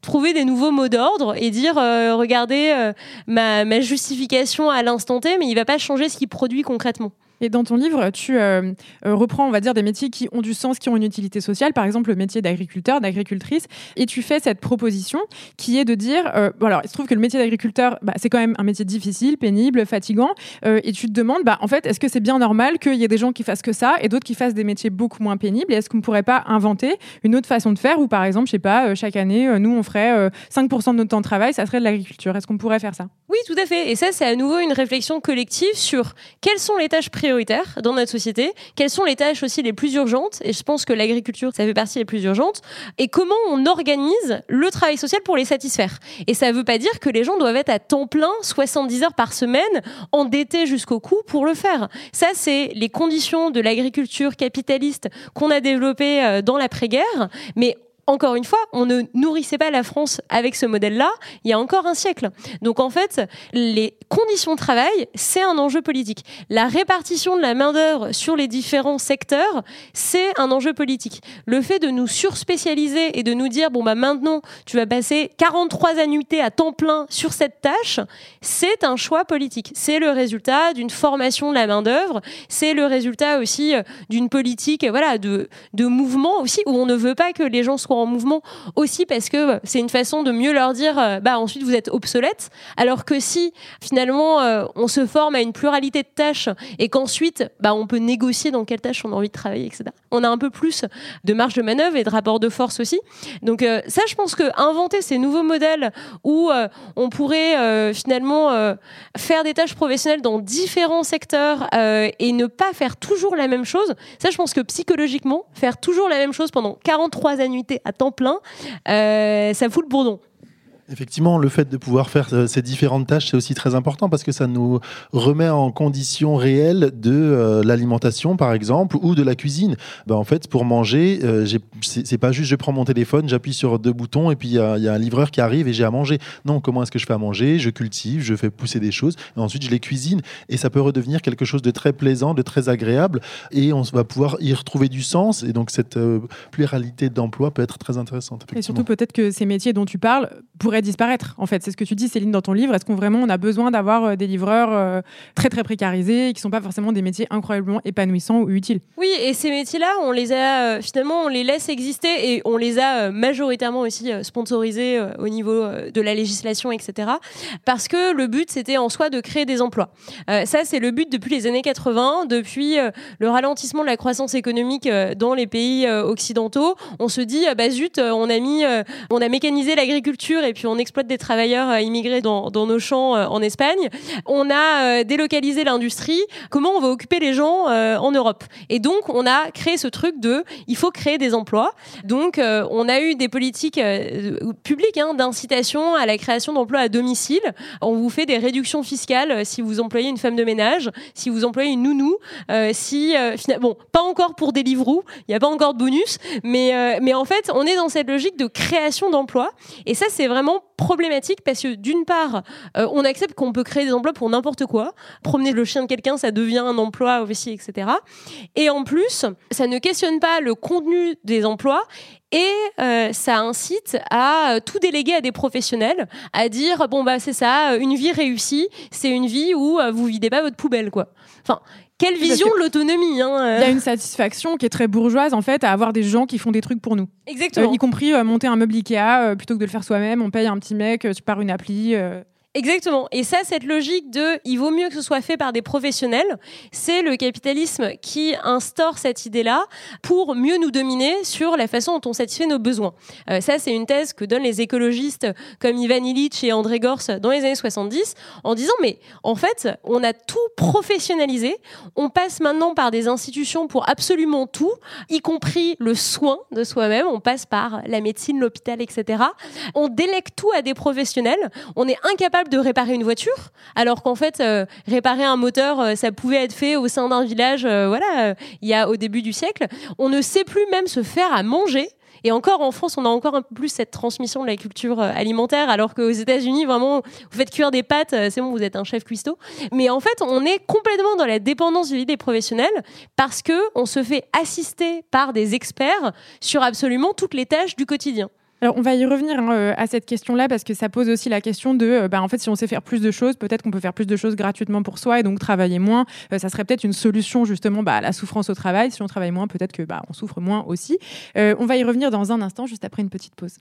trouver des nouveaux mots d'ordre et dire euh, regardez euh, ma, justification à l'instant T, mais il va pas changer ce qu'il produit concrètement. Et dans ton livre, tu euh, euh, reprends, on va dire, des métiers qui ont du sens, qui ont une utilité sociale, par exemple le métier d'agriculteur, d'agricultrice, et tu fais cette proposition qui est de dire, euh, bon, alors il se trouve que le métier d'agriculteur, bah, c'est quand même un métier difficile, pénible, fatigant, et tu te demandes, bah, en fait, est-ce que c'est bien normal qu'il y ait des gens qui fassent que ça et d'autres qui fassent des métiers beaucoup moins pénibles, et est-ce qu'on ne pourrait pas inventer une autre façon de faire, où par exemple, je sais pas, chaque année, nous, on ferait 5% de notre temps de travail, ça serait de l'agriculture? Est-ce qu'on pourrait faire ça? Oui, tout à fait. Et ça, c'est à nouveau une réflexion collective sur quelles sont les tâches prioritaires dans notre société, quelles sont les tâches aussi les plus urgentes, et je pense que l'agriculture, ça fait partie des plus urgentes, et comment on organise le travail social pour les satisfaire. Et ça ne veut pas dire que les gens doivent être à temps plein, 70 heures par semaine, endettés jusqu'au cou pour le faire. Ça, c'est les conditions de l'agriculture capitaliste qu'on a développée euh, dans l'après-guerre, mais encore une fois, on ne nourrissait pas la France avec ce modèle-là il y a encore un siècle. Donc en fait, les conditions de travail, c'est un enjeu politique. La répartition de la main-d'œuvre sur les différents secteurs, c'est un enjeu politique. Le fait de nous surspécialiser et de nous dire, bon, bah maintenant, tu vas passer 43 annuités à temps plein sur cette tâche, c'est un choix politique. C'est le résultat d'une formation de la main-d'œuvre, c'est le résultat aussi euh, d'une politique voilà, de, de mouvement aussi, où on ne veut pas que les gens soient en mouvement aussi parce que c'est une façon de mieux leur dire euh, bah ensuite vous êtes obsolète alors que si finalement euh, on se forme à une pluralité de tâches et qu'ensuite bah on peut négocier dans quelle tâche on a envie de travailler etc on a un peu plus de marge de manœuvre et de rapport de force aussi donc euh, ça je pense que inventer ces nouveaux modèles où on pourrait finalement faire des tâches professionnelles dans différents secteurs et ne pas faire toujours la même chose ça je pense que psychologiquement faire toujours la même chose pendant 43 annuités à temps plein, euh, ça fout le bourdon. Effectivement, le fait de pouvoir faire euh, ces différentes tâches, c'est aussi très important parce que ça nous remet en condition réelle de euh, l'alimentation, par exemple, ou de la cuisine. Ben, en fait, pour manger, euh, c'est pas juste je prends mon téléphone, j'appuie sur deux boutons et puis il y, a un livreur qui arrive et j'ai à manger. Non, comment est-ce que je fais à manger? Je cultive, je fais pousser des choses et ensuite je les cuisine et ça peut redevenir quelque chose de très plaisant, de très agréable et on va pouvoir y retrouver du sens et donc cette pluralité d'emploi peut être très intéressante. Et surtout peut-être que ces métiers dont tu parles pourraient disparaître. En fait, c'est ce que tu dis, Céline, dans ton livre. Est-ce qu'on vraiment on a besoin d'avoir euh, des livreurs euh, très très précarisés qui sont pas forcément des métiers incroyablement épanouissants ou utiles? Oui, et ces métiers-là, on les a euh, finalement, on les laisse exister et on les a majoritairement aussi sponsorisés au niveau de la législation, etc. Parce que le but, c'était en soi de créer des emplois. ça, c'est le but depuis les années 80, depuis le ralentissement de la croissance économique dans les pays occidentaux. On se dit, bah zut, on a mis, on a mécanisé l'agriculture et puis on exploite des travailleurs euh, immigrés dans, nos champs euh, en Espagne. On a euh, délocalisé l'industrie. Comment on va occuper les gens en Europe? Et donc, on a créé ce truc de il faut créer des emplois. Donc, on a eu des politiques publiques hein, d'incitation à la création d'emplois à domicile. On vous fait des réductions fiscales si vous employez une femme de ménage, si vous employez une nounou, si bon, pas encore pour des livres il n'y a pas encore de bonus, mais mais en fait, on est dans cette logique de création d'emplois. Et ça, c'est vraiment problématique parce que d'une part, euh, on accepte qu'on peut créer des emplois pour n'importe quoi. Promener le chien de quelqu'un, ça devient un emploi aussi, etc. Et en plus, ça ne questionne pas le contenu des emplois et euh, ça incite à tout déléguer à des professionnels, à dire bon bah c'est ça, une vie réussie, c'est une vie où euh, vous videz pas votre poubelle quoi. Enfin, quelle vision de l'autonomie hein, Il y a une satisfaction qui est très bourgeoise en fait à avoir des gens qui font des trucs pour nous. Exactement. y compris monter un meuble Ikea plutôt que de le faire soi-même. On paye un petit mec, tu pars une appli. Exactement. Et ça, cette logique de il vaut mieux que ce soit fait par des professionnels, c'est le capitalisme qui instaure cette idée-là pour mieux nous dominer sur la façon dont on satisfait nos besoins. Euh, ça, c'est une thèse que donnent les écologistes comme Ivan Illich et André Gors dans les années 70 en disant mais en fait, on a tout professionnalisé, on passe maintenant par des institutions pour absolument tout, y compris le soin de soi-même, on passe par la médecine, l'hôpital, etc. On délègue tout à des professionnels, on est incapable de réparer une voiture, alors qu'en fait, euh, réparer un moteur, euh, ça pouvait être fait au sein d'un village, euh, voilà, il y a au début du siècle. On ne sait plus même se faire à manger. Et encore en France, on a encore un peu plus cette transmission de la culture alimentaire, alors qu'aux États-Unis, vraiment, vous faites cuire des pâtes, c'est bon, vous êtes un chef cuistot. Mais en fait, on est complètement dans la dépendance vis des professionnels parce que on se fait assister par des experts sur absolument toutes les tâches du quotidien. Alors, on va y revenir hein, euh, à cette question-là parce que ça pose aussi la question de, euh, bah, en fait, si on sait faire plus de choses, peut-être qu'on peut faire plus de choses gratuitement pour soi et donc travailler moins. Euh, ça serait peut-être une solution justement bah, à la souffrance au travail. Si on travaille moins, peut-être que bah, on souffre moins aussi. on va y revenir dans un instant, juste après une petite pause.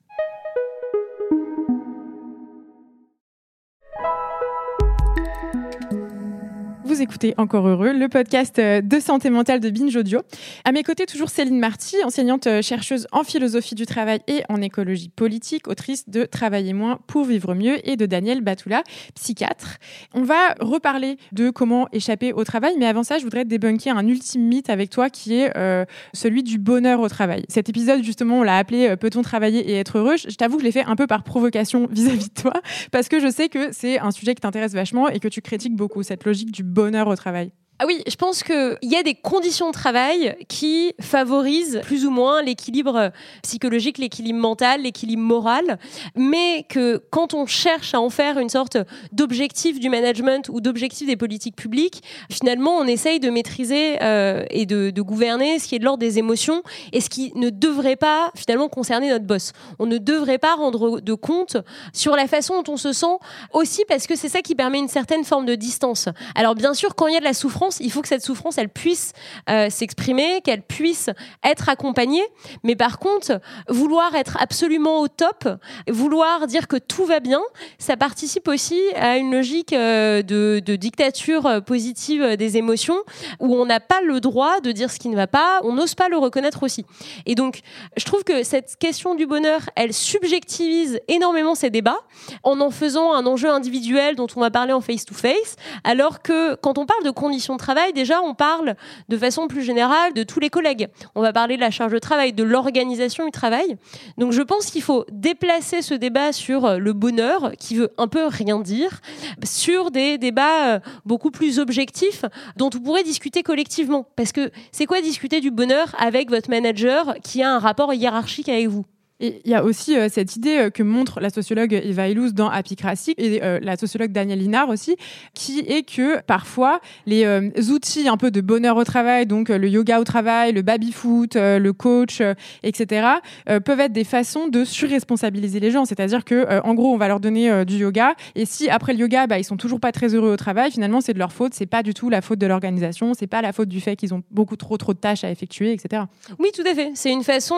Vous écoutez Encore Heureux, le podcast euh, de santé mentale de Binge Audio. À mes côtés, toujours Céline Marty, enseignante euh, chercheuse en philosophie du travail et en écologie politique, autrice de Travailler moins pour vivre mieux et de Daniel Batoula, psychiatre. On va reparler de comment échapper au travail, mais avant ça, je voudrais débunker un ultime mythe avec toi qui est euh, celui du bonheur au travail. Cet épisode, justement, on l'a appelé Peut-on travailler et être heureux? Je t'avoue que je l'ai fait un peu par provocation [LAUGHS] vis-à-vis -vis de toi, parce que je sais que c'est un sujet qui t'intéresse vachement et que tu critiques beaucoup cette logique du bonheur au travail ah oui, je pense qu'il y a des conditions de travail qui favorisent plus ou moins l'équilibre psychologique, l'équilibre mental, l'équilibre moral, mais que quand on cherche à en faire une sorte d'objectif du management ou d'objectif des politiques publiques, finalement on essaye de maîtriser euh, et de, de, gouverner ce qui est de l'ordre des émotions et ce qui ne devrait pas finalement concerner notre boss. On ne devrait pas rendre de compte sur la façon dont on se sent aussi parce que c'est ça qui permet une certaine forme de distance. Alors bien sûr, quand il y a de la souffrance, il faut que cette souffrance, elle puisse euh, s'exprimer, qu'elle puisse être accompagnée. Mais par contre, vouloir être absolument au top, vouloir dire que tout va bien, ça participe aussi à une logique euh, de, dictature euh, positive des émotions où on n'a pas le droit de dire ce qui ne va pas, on n'ose pas le reconnaître aussi. Et donc, je trouve que cette question du bonheur, elle subjectivise énormément ces débats en en faisant un enjeu individuel dont on va parler en face-to-face, alors que quand on parle de conditions travail, déjà, on parle de façon plus générale de tous les collègues. On va parler de la charge de travail, de l'organisation du travail. Donc, je pense qu'il faut déplacer ce débat sur euh, le bonheur, qui veut un peu rien dire, sur des débats euh, beaucoup plus objectifs dont on pourrait discuter collectivement. Parce que c'est quoi discuter du bonheur avec votre manager qui a un rapport hiérarchique avec vous? Il y a aussi euh, cette idée euh, que montre la sociologue Eva Illouz dans Apicratie et euh, la sociologue Danielle Linard aussi, qui est que parfois les outils un peu de bonheur au travail, donc le yoga au travail, le baby-foot, le coach, etc., peuvent être des façons de surresponsabiliser les gens. C'est-à-dire que, en gros, on va leur donner du yoga et si après le yoga, bah, ils sont toujours pas très heureux au travail, finalement, c'est de leur faute. C'est pas du tout la faute de l'organisation. C'est pas la faute du fait qu'ils ont beaucoup trop trop de tâches à effectuer, etc. Oui, tout à fait. C'est une façon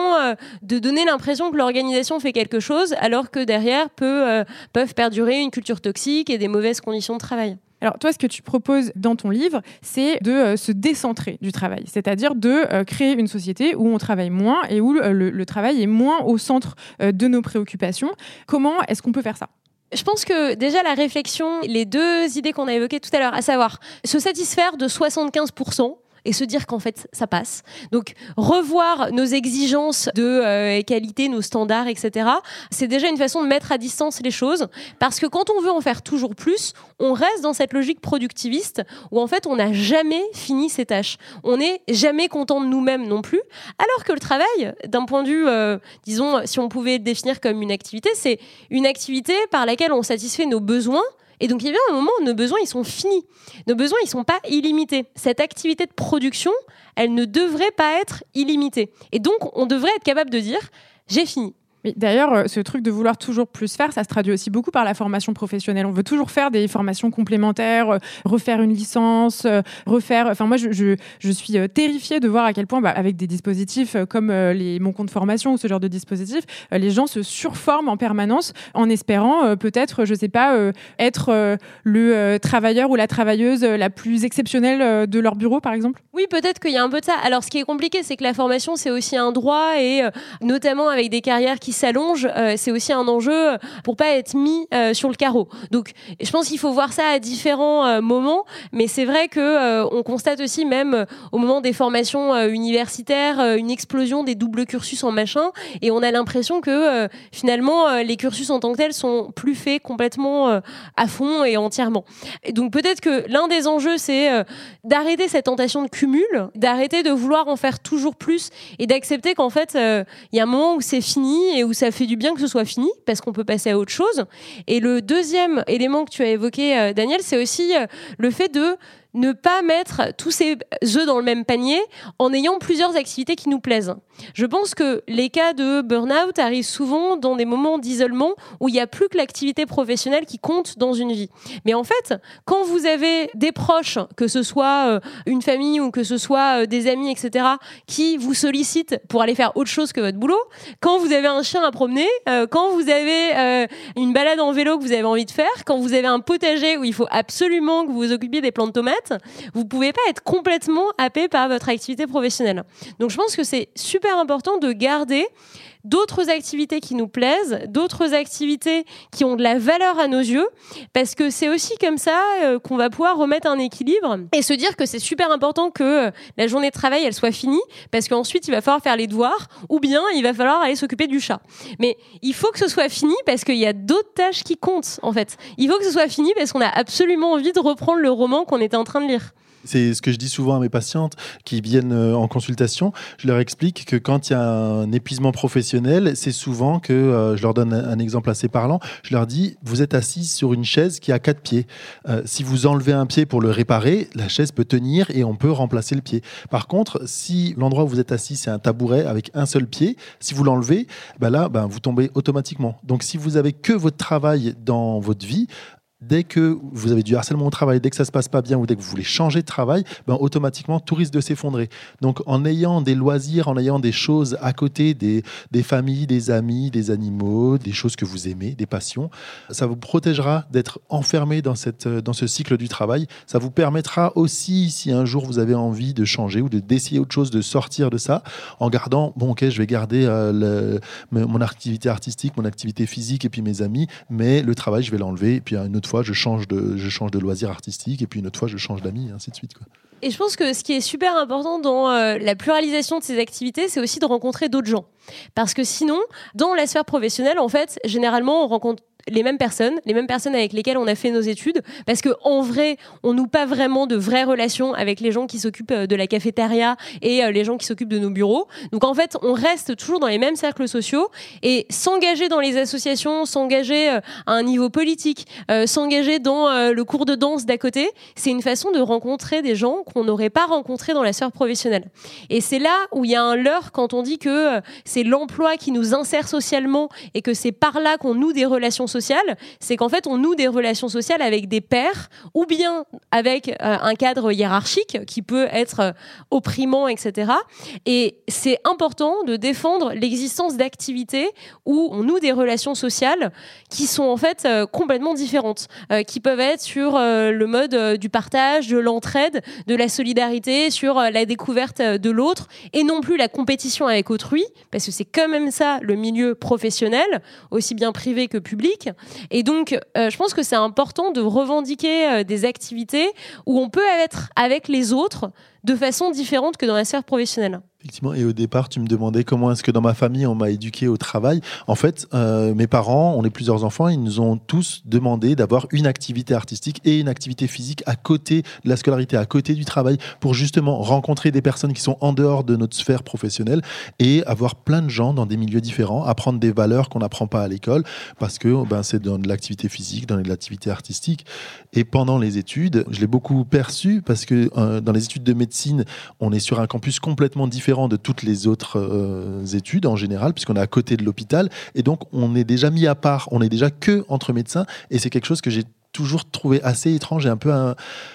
de donner l'impression que l'organisation fait quelque chose alors que derrière peut, euh, peuvent perdurer une culture toxique et des mauvaises conditions de travail. Alors toi, ce que tu proposes dans ton livre, c'est de euh, se décentrer du travail, c'est-à-dire de euh, créer une société où on travaille moins et où le, travail est moins au centre de nos préoccupations. Comment est-ce qu'on peut faire ça? Je pense que déjà la réflexion, les deux idées qu'on a évoquées tout à l'heure, à savoir se satisfaire de 75%, et se dire qu'en fait ça passe. Donc revoir nos exigences de euh, qualité, nos standards, etc. C'est déjà une façon de mettre à distance les choses parce que quand on veut en faire toujours plus, on reste dans cette logique productiviste où en fait on n'a jamais fini ses tâches. On n'est jamais content de nous-mêmes non plus. Alors que le travail, d'un point de vue, euh, disons, si on pouvait définir comme une activité, c'est une activité par laquelle on satisfait nos besoins et donc il y a un moment où nos besoins ils sont finis. Nos besoins ils sont pas illimités. Cette activité de production, elle ne devrait pas être illimitée. Et donc on devrait être capable de dire j'ai fini. D'ailleurs, euh, ce truc de vouloir toujours plus faire, ça se traduit aussi beaucoup par la formation professionnelle. On veut toujours faire des formations complémentaires, euh, refaire une licence, euh, refaire. Enfin, moi, je, suis terrifiée de voir à quel point, bah, avec des dispositifs comme les Mon compte formation ou ce genre de dispositifs, les gens se surforment en permanence en espérant peut-être, je sais pas, être le travailleur ou la travailleuse la plus exceptionnelle de leur bureau, par exemple. Oui, peut-être qu'il y a un peu de ça. Alors, ce qui est compliqué, c'est que la formation, c'est aussi un droit et notamment avec des carrières qui s'allonge, euh, c'est aussi un enjeu pour pas être mis euh, sur le carreau. Donc, je pense qu'il faut voir ça à différents euh, moments, mais c'est vrai que on constate aussi même au moment des formations universitaires une explosion des doubles cursus en machin, et on a l'impression que finalement les cursus en tant que tels sont plus faits complètement à fond et entièrement. Donc peut-être que l'un des enjeux c'est d'arrêter cette tentation de cumul, d'arrêter de vouloir en faire toujours plus et d'accepter qu'en fait il y a un moment où c'est fini et où ça fait du bien que ce soit fini parce qu'on peut passer à autre chose. Et le deuxième élément que tu as évoqué, euh, Daniel, c'est aussi euh, le fait de ne pas mettre tous ses œufs dans le même panier en ayant plusieurs activités qui nous plaisent. Je pense que les cas de burn-out arrivent souvent dans des moments d'isolement où il n'y a plus que l'activité professionnelle qui compte dans une vie. Mais en fait, quand vous avez des proches, que ce soit euh, une famille ou que ce soit euh, des amis, etc., qui vous sollicitent pour aller faire autre chose que votre boulot, quand vous avez un chien à promener, euh, quand vous avez une balade en vélo que vous avez envie de faire, quand vous avez un potager où il faut absolument que vous vous occupiez des plantes de tomates, vous pouvez pas être complètement happé par votre activité professionnelle. Donc je pense que c'est super important de garder d'autres activités qui nous plaisent, d'autres activités qui ont de la valeur à nos yeux, parce que c'est aussi comme ça euh, qu'on va pouvoir remettre un équilibre et se dire que c'est super important que euh, la journée de travail elle soit finie, parce qu'ensuite il va falloir faire les devoirs ou bien il va falloir aller s'occuper du chat. Mais il faut que ce soit fini parce qu'il y a d'autres tâches qui comptent en fait. Il faut que ce soit fini parce qu'on a absolument envie de reprendre le roman qu'on était en train de lire. C'est ce que je dis souvent à mes patientes qui viennent euh, en consultation. Je leur explique que quand il y a un épuisement professionnel, c'est souvent que, euh, je leur donne un, exemple assez parlant, je leur dis, vous êtes assis sur une chaise qui a quatre pieds. Euh, si vous enlevez un pied pour le réparer, la chaise peut tenir et on peut remplacer le pied. Par contre, si l'endroit où vous êtes assis, c'est un tabouret avec un seul pied, si vous l'enlevez, ben là, ben, vous tombez automatiquement. Donc si vous avez que votre travail dans votre vie, dès que vous avez du harcèlement au travail, dès que ça se passe pas bien ou dès que vous voulez changer de travail, ben automatiquement tout risque de s'effondrer. Donc en ayant des loisirs, en ayant des choses à côté, des, des familles, des amis, des animaux, des choses que vous aimez, des passions, ça vous protégera d'être enfermé dans, cette, dans ce cycle du travail. Ça vous permettra aussi, si un jour vous avez envie de changer ou de d'essayer autre chose, de sortir de ça, en gardant, bon ok, je vais garder euh, mon activité artistique, mon activité physique et puis mes amis, mais le travail, je vais l'enlever et puis une autre fois, je change de, je change de loisir artistique, et puis une autre fois, je change d'amis, ainsi de suite. Et je pense que ce qui est super important dans euh, la pluralisation de ces activités, c'est aussi de rencontrer d'autres gens. Parce que sinon, dans la sphère professionnelle, en fait, généralement, on rencontre les mêmes personnes, les mêmes personnes avec lesquelles on a fait nos études, parce que en vrai, on noue pas vraiment de vraies relations avec les gens qui s'occupent euh, de la cafétéria et euh, les gens qui s'occupent de nos bureaux. Donc en fait, on reste toujours dans les mêmes cercles sociaux et s'engager dans les associations, s'engager euh, à un niveau politique, s'engager dans le cours de danse d'à côté, c'est une façon de rencontrer des gens qu'on n'aurait pas rencontrés dans la sphère professionnelle. Et c'est là où il y a un leurre quand on dit que c'est l'emploi qui nous insère socialement et que c'est par là qu'on noue des relations sociales c'est qu'en fait, on noue des relations sociales avec des pairs ou bien avec euh, un cadre hiérarchique qui peut être euh, opprimant, etc. Et c'est important de défendre l'existence d'activités où on noue des relations sociales qui sont en fait euh, complètement différentes, qui peuvent être sur le mode du partage, de l'entraide, de la solidarité, sur la découverte de l'autre et non plus la compétition avec autrui, parce que c'est quand même ça le milieu professionnel, aussi bien privé que public. Et donc, euh, je pense que c'est important de revendiquer euh, des activités où on peut être avec les autres de façon différente que dans la sphère professionnelle. Effectivement, et au départ, tu me demandais comment est-ce que dans ma famille on m'a éduqué au travail. En fait, euh, mes parents, on est plusieurs enfants, ils nous ont tous demandé d'avoir une activité artistique et une activité physique à côté de la scolarité, à côté du travail, pour justement rencontrer des personnes qui sont en dehors de notre sphère professionnelle et avoir plein de gens dans des milieux différents, apprendre des valeurs qu'on n'apprend pas à l'école, parce que ben, c'est dans de l'activité physique, dans de l'activité artistique. Et pendant les études, je l'ai beaucoup perçu parce que euh, dans les études de médecine, on est sur un campus complètement différent de toutes les autres euh, études en général, puisqu'on est à côté de l'hôpital. Et donc, on est déjà mis à part, on est déjà que entre médecins. Et c'est quelque chose que j'ai toujours trouvé assez étrange et un peu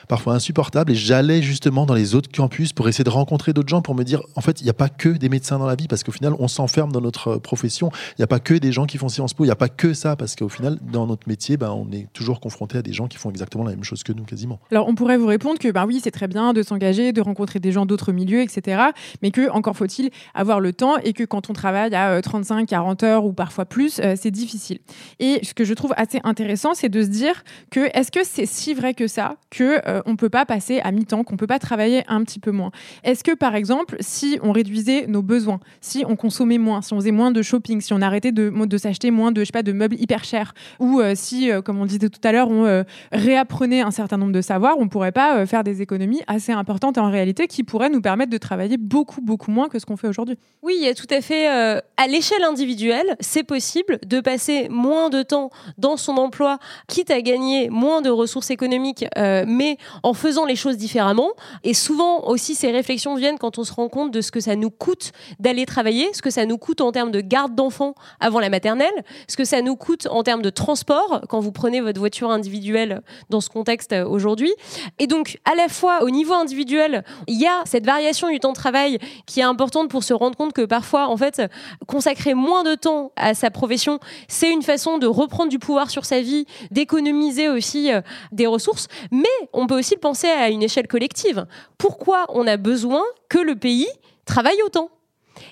parfois insupportable. Et j'allais justement dans les autres campus pour essayer de rencontrer d'autres gens pour me dire, en fait, il n'y a pas que des médecins dans la vie, parce qu'au final, on s'enferme dans notre profession. Il n'y a pas que des gens qui font Sciences Po, il n'y a pas que ça, parce qu'au final, dans notre métier, ben, on est toujours confronté à des gens qui font exactement la même chose que nous, quasiment. Alors, on pourrait vous répondre que, ben oui, c'est très bien de s'engager, de rencontrer des gens d'autres milieux, etc. Mais que, encore faut-il avoir le temps et que quand on travaille à 35, euh, 40 heures ou parfois plus, euh, c'est difficile. Et ce que je trouve assez intéressant, c'est de se dire est-ce que c'est si vrai que ça que euh, peut pas passer à mi-temps, qu'on peut pas travailler un petit peu moins? Est-ce que par exemple, si on réduisait nos besoins, si on consommait moins, si on faisait moins de shopping, si on arrêtait de, s'acheter moins de je sais pas de meubles hyper chers ou euh, si euh, comme on disait tout à l'heure, on réapprenait un certain nombre de savoirs, on pourrait pas faire des économies assez importantes en réalité qui pourraient nous permettre de travailler beaucoup beaucoup moins que ce qu'on fait aujourd'hui? Oui, il y a tout à fait à l'échelle individuelle, c'est possible de passer moins de temps dans son emploi quitte à gagner moins de ressources économiques, euh, mais en faisant les choses différemment. Et souvent aussi, ces réflexions viennent quand on se rend compte de ce que ça nous coûte d'aller travailler, ce que ça nous coûte en termes de garde d'enfants avant la maternelle, ce que ça nous coûte en termes de transport quand vous prenez votre voiture individuelle dans ce contexte euh, aujourd'hui. Et donc, à la fois au niveau individuel, il y a cette variation du temps de travail qui est importante pour se rendre compte que parfois, en fait, consacrer moins de temps à sa profession, c'est une façon de reprendre du pouvoir sur sa vie, d'économiser aussi euh, des ressources. Mais on peut aussi le penser à une échelle collective. Pourquoi on a besoin que le pays travaille autant?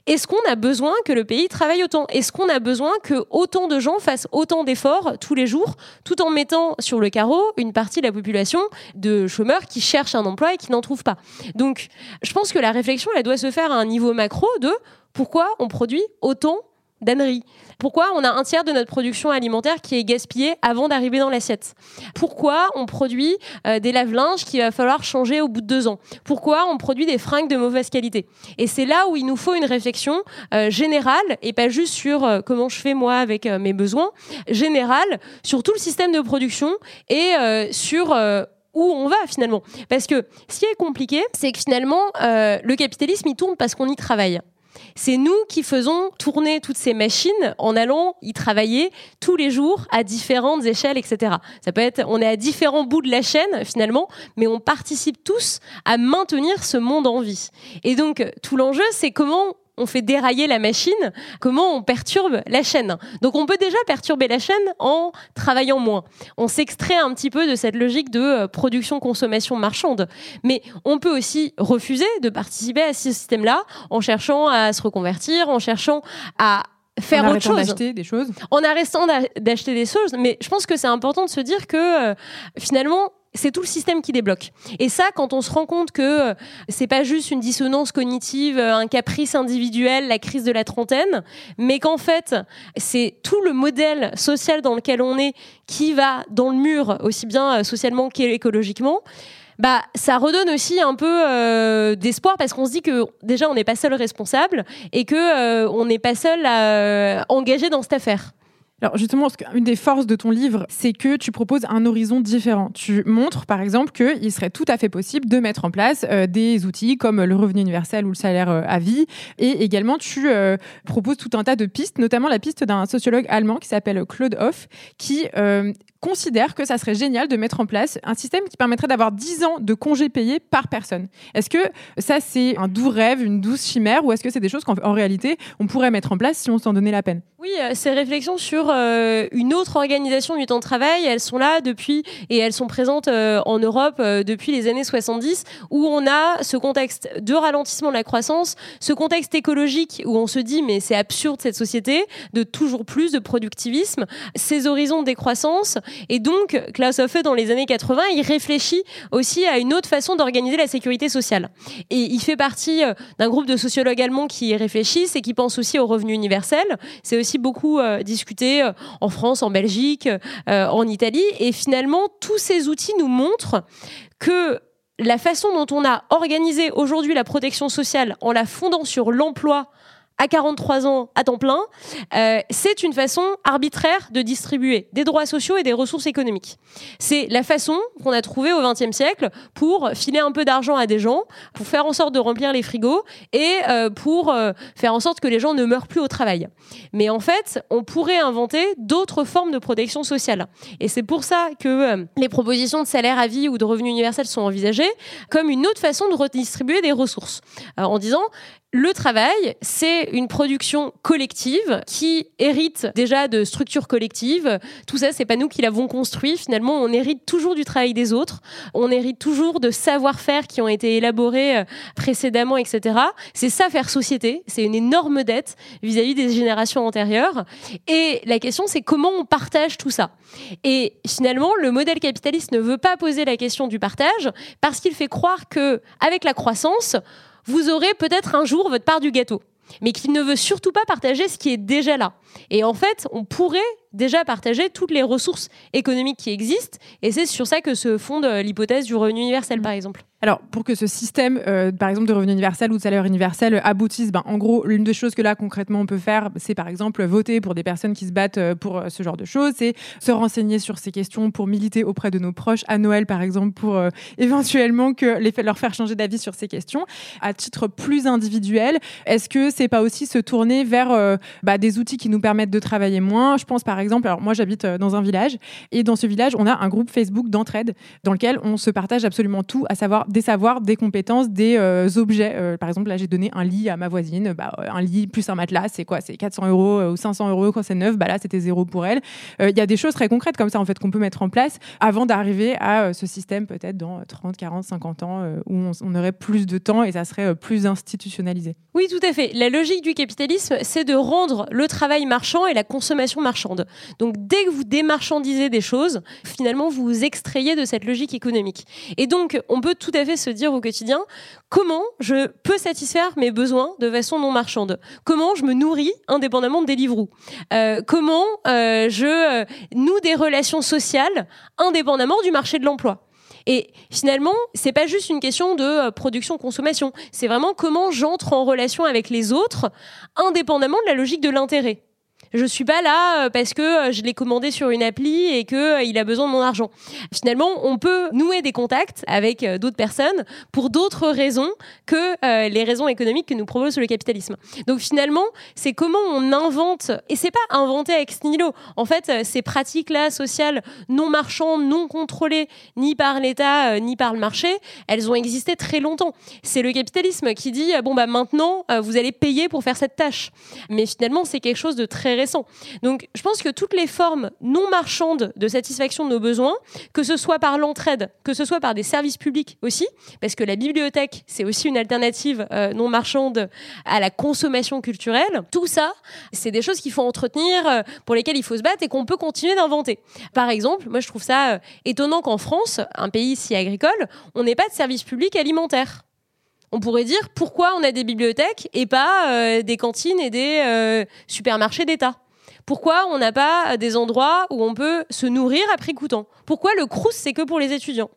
Est-ce qu'on a besoin que le pays travaille autant? Est-ce qu'on a besoin que autant de gens fassent autant d'efforts tous les jours, tout en mettant sur le carreau une partie de la population de chômeurs qui cherchent un emploi et qui n'en trouvent pas? Donc, je pense que la réflexion, elle doit se faire à un niveau macro de pourquoi on produit autant d'âneries pourquoi on a un tiers de notre production alimentaire qui est gaspillée avant d'arriver dans l'assiette? Pourquoi on produit euh, des lave-linges qu'il va falloir changer au bout de deux ans? Pourquoi on produit des fringues de mauvaise qualité? Et c'est là où il nous faut une réflexion euh, générale et pas juste sur euh, comment je fais moi avec mes besoins, générale sur tout le système de production et sur où on va finalement. Parce que ce qui est compliqué, c'est que finalement, le capitalisme, il tourne parce qu'on y travaille. C'est nous qui faisons tourner toutes ces machines en allant y travailler tous les jours à différentes échelles, etc. Ça peut être, on est à différents bouts de la chaîne finalement, mais on participe tous à maintenir ce monde en vie. Et donc, tout l'enjeu, c'est comment on fait dérailler la machine, comment on perturbe la chaîne. Donc on peut déjà perturber la chaîne en travaillant moins. On s'extrait un petit peu de cette logique de euh, production-consommation marchande. Mais on peut aussi refuser de participer à ce système-là en cherchant à se reconvertir, en cherchant à faire autre chose. d'acheter des choses. En arrêtant d'acheter des choses. Mais je pense que c'est important de se dire que euh, finalement, c'est tout le système qui débloque. Et ça, quand on se rend compte que euh, c'est pas juste une dissonance cognitive, euh, un caprice individuel, la crise de la trentaine, mais qu'en fait, c'est tout le modèle social dans lequel on est qui va dans le mur, aussi bien euh, socialement qu'écologiquement, bah, ça redonne aussi un peu d'espoir parce qu'on se dit que déjà on n'est pas seul responsable et que on n'est pas seul engagé dans cette affaire. Alors justement, une des forces de ton livre, c'est que tu proposes un horizon différent. Tu montres, par exemple, qu'il serait tout à fait possible de mettre en place euh, des outils comme le revenu universel ou le salaire euh, à vie. Et également, tu euh, proposes tout un tas de pistes, notamment la piste d'un sociologue allemand qui s'appelle Claude Hoff, qui considère que ça serait génial de mettre en place un système qui permettrait d'avoir 10 ans de congés payés par personne. Est-ce que ça, c'est un doux rêve, une douce chimère, ou est-ce que c'est des choses qu'en réalité, on pourrait mettre en place si on s'en donnait la peine? Oui, euh, ces réflexions sur euh, une autre organisation du temps de travail, elles sont là depuis, et elles sont présentes euh, en Europe depuis les années 70, où on a ce contexte de ralentissement de la croissance, ce contexte écologique où on se dit, mais c'est absurde cette société, de toujours plus de productivisme, ces horizons de décroissance, et donc, Klaus Hofe, dans les années 80, il réfléchit aussi à une autre façon d'organiser la sécurité sociale. Et il fait partie euh, d'un groupe de sociologues allemands qui y réfléchissent et qui pensent aussi au revenu universel. C'est aussi beaucoup euh, discuté euh, en France, en Belgique, en Italie. Et finalement, tous ces outils nous montrent que la façon dont on a organisé aujourd'hui la protection sociale en la fondant sur l'emploi à 43 ans à temps plein, euh, c'est une façon arbitraire de distribuer des droits sociaux et des ressources économiques. C'est la façon qu'on a trouvée au XXe siècle pour filer un peu d'argent à des gens, pour faire en sorte de remplir les frigos et euh, pour euh, faire en sorte que les gens ne meurent plus au travail. Mais en fait, on pourrait inventer d'autres formes de protection sociale. Et c'est pour ça que les propositions de salaire à vie ou de revenu universel sont envisagées comme une autre façon de redistribuer des ressources. en disant, le travail, c'est une production collective qui hérite déjà de structures collectives. Tout ça, c'est pas nous qui l'avons construit. Finalement, on hérite toujours du travail des autres. On hérite toujours de savoir-faire qui ont été élaborés euh, précédemment, etc. C'est ça faire société. C'est une énorme dette vis-à-vis des générations antérieures. Et la question, c'est comment on partage tout ça. Et finalement, le modèle capitaliste ne veut pas poser la question du partage parce qu'il fait croire que, avec la croissance, vous aurez peut-être un jour votre part du gâteau, mais qu'il ne veut surtout pas partager ce qui est déjà là. Et en fait, on pourrait déjà partager toutes les ressources économiques qui existent. Et c'est sur ça que se fonde l'hypothèse du revenu universel, par exemple. Alors, pour que ce système, euh, par exemple, de revenu universel ou de salaire universel aboutisse, ben, en gros, l'une des choses que là, concrètement, on peut faire, c'est par exemple voter pour des personnes qui se battent euh, pour euh, ce genre de choses, c'est se renseigner sur ces questions pour militer auprès de nos proches à Noël, par exemple, pour [LAUGHS] éventuellement que les, leur faire changer d'avis sur ces questions. À titre plus individuel, est-ce que c'est pas aussi se tourner vers bah, des outils qui nous permettent de travailler moins? Je pense par exemple, alors moi j'habite dans un village et dans ce village, on a un groupe Facebook d'entraide dans lequel on se partage absolument tout, à savoir des savoirs, des compétences, des euh, objets. Euh, par exemple, là, j'ai donné un lit à ma voisine. Bah, euh, un lit plus un matelas, c'est quoi? C'est 400 euros ou 500 euros quand c'est neuf. Bah, là, c'était zéro pour elle. Il y a des choses très concrètes comme ça, en fait, qu'on peut mettre en place avant d'arriver à ce système peut-être dans 30, 40, 50 ans où on, aurait plus de temps et ça serait plus institutionnalisé. Oui, tout à fait. La logique du capitalisme, c'est de rendre le travail marchand et la consommation marchande. Donc, dès que vous démarchandisez des choses, finalement, vous vous extrayez de cette logique économique. Et donc, on peut tout à fait se dire au quotidien comment je peux satisfaire mes besoins de façon non marchande, comment je me nourris indépendamment des livres euh, comment euh, je euh, noue des relations sociales indépendamment du marché de l'emploi? Et finalement, c'est pas juste une question de production-consommation, c'est vraiment comment j'entre en relation avec les autres indépendamment de la logique de l'intérêt. Je suis pas là euh, parce que euh, je l'ai commandé sur une appli et que euh, il a besoin de mon argent. Finalement, on peut nouer des contacts avec d'autres personnes pour d'autres raisons que les raisons économiques que nous propose le capitalisme. Donc finalement, c'est comment on invente et c'est pas inventé ex nihilo. En fait, ces pratiques-là sociales non marchandes, non contrôlées ni par l'État ni par le marché, elles ont existé très longtemps. C'est le capitalisme qui dit bon bah maintenant vous allez payer pour faire cette tâche. Mais finalement, c'est quelque chose de très donc je pense que toutes les formes non marchandes de satisfaction de nos besoins, que ce soit par l'entraide, que ce soit par des services publics aussi, parce que la bibliothèque, c'est aussi une alternative euh, non marchande à la consommation culturelle, tout ça, c'est des choses qu'il faut entretenir, euh, pour lesquelles il faut se battre et qu'on peut continuer d'inventer. Par exemple, moi je trouve ça euh, étonnant qu'en France, un pays si agricole, on n'ait pas de service public alimentaire on pourrait dire pourquoi on a des bibliothèques et pas euh, des cantines et des euh, supermarchés d'État. Pourquoi on n'a pas des endroits où on peut se nourrir à prix coûtant? Pourquoi le crous, c'est que pour les étudiants?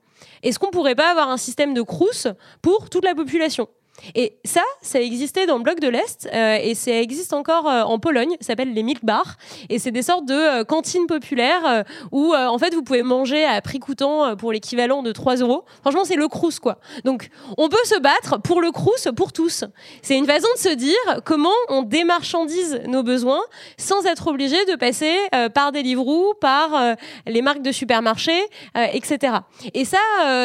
Est-ce qu'on pourrait pas avoir un système de crous pour toute la population? Et ça, ça existait dans le bloc de l'Est euh, et ça existe encore euh, en Pologne. Ça s'appelle les milk bars et c'est des sortes de euh, cantines populaires où en fait vous pouvez manger à prix coûtant pour l'équivalent de 3 euros. Franchement, c'est le crous quoi. Donc on peut se battre pour le crous pour tous. C'est une façon de se dire comment on démarchandise nos besoins sans être obligé de passer par des livres par les marques de supermarchés, etc. Et ça,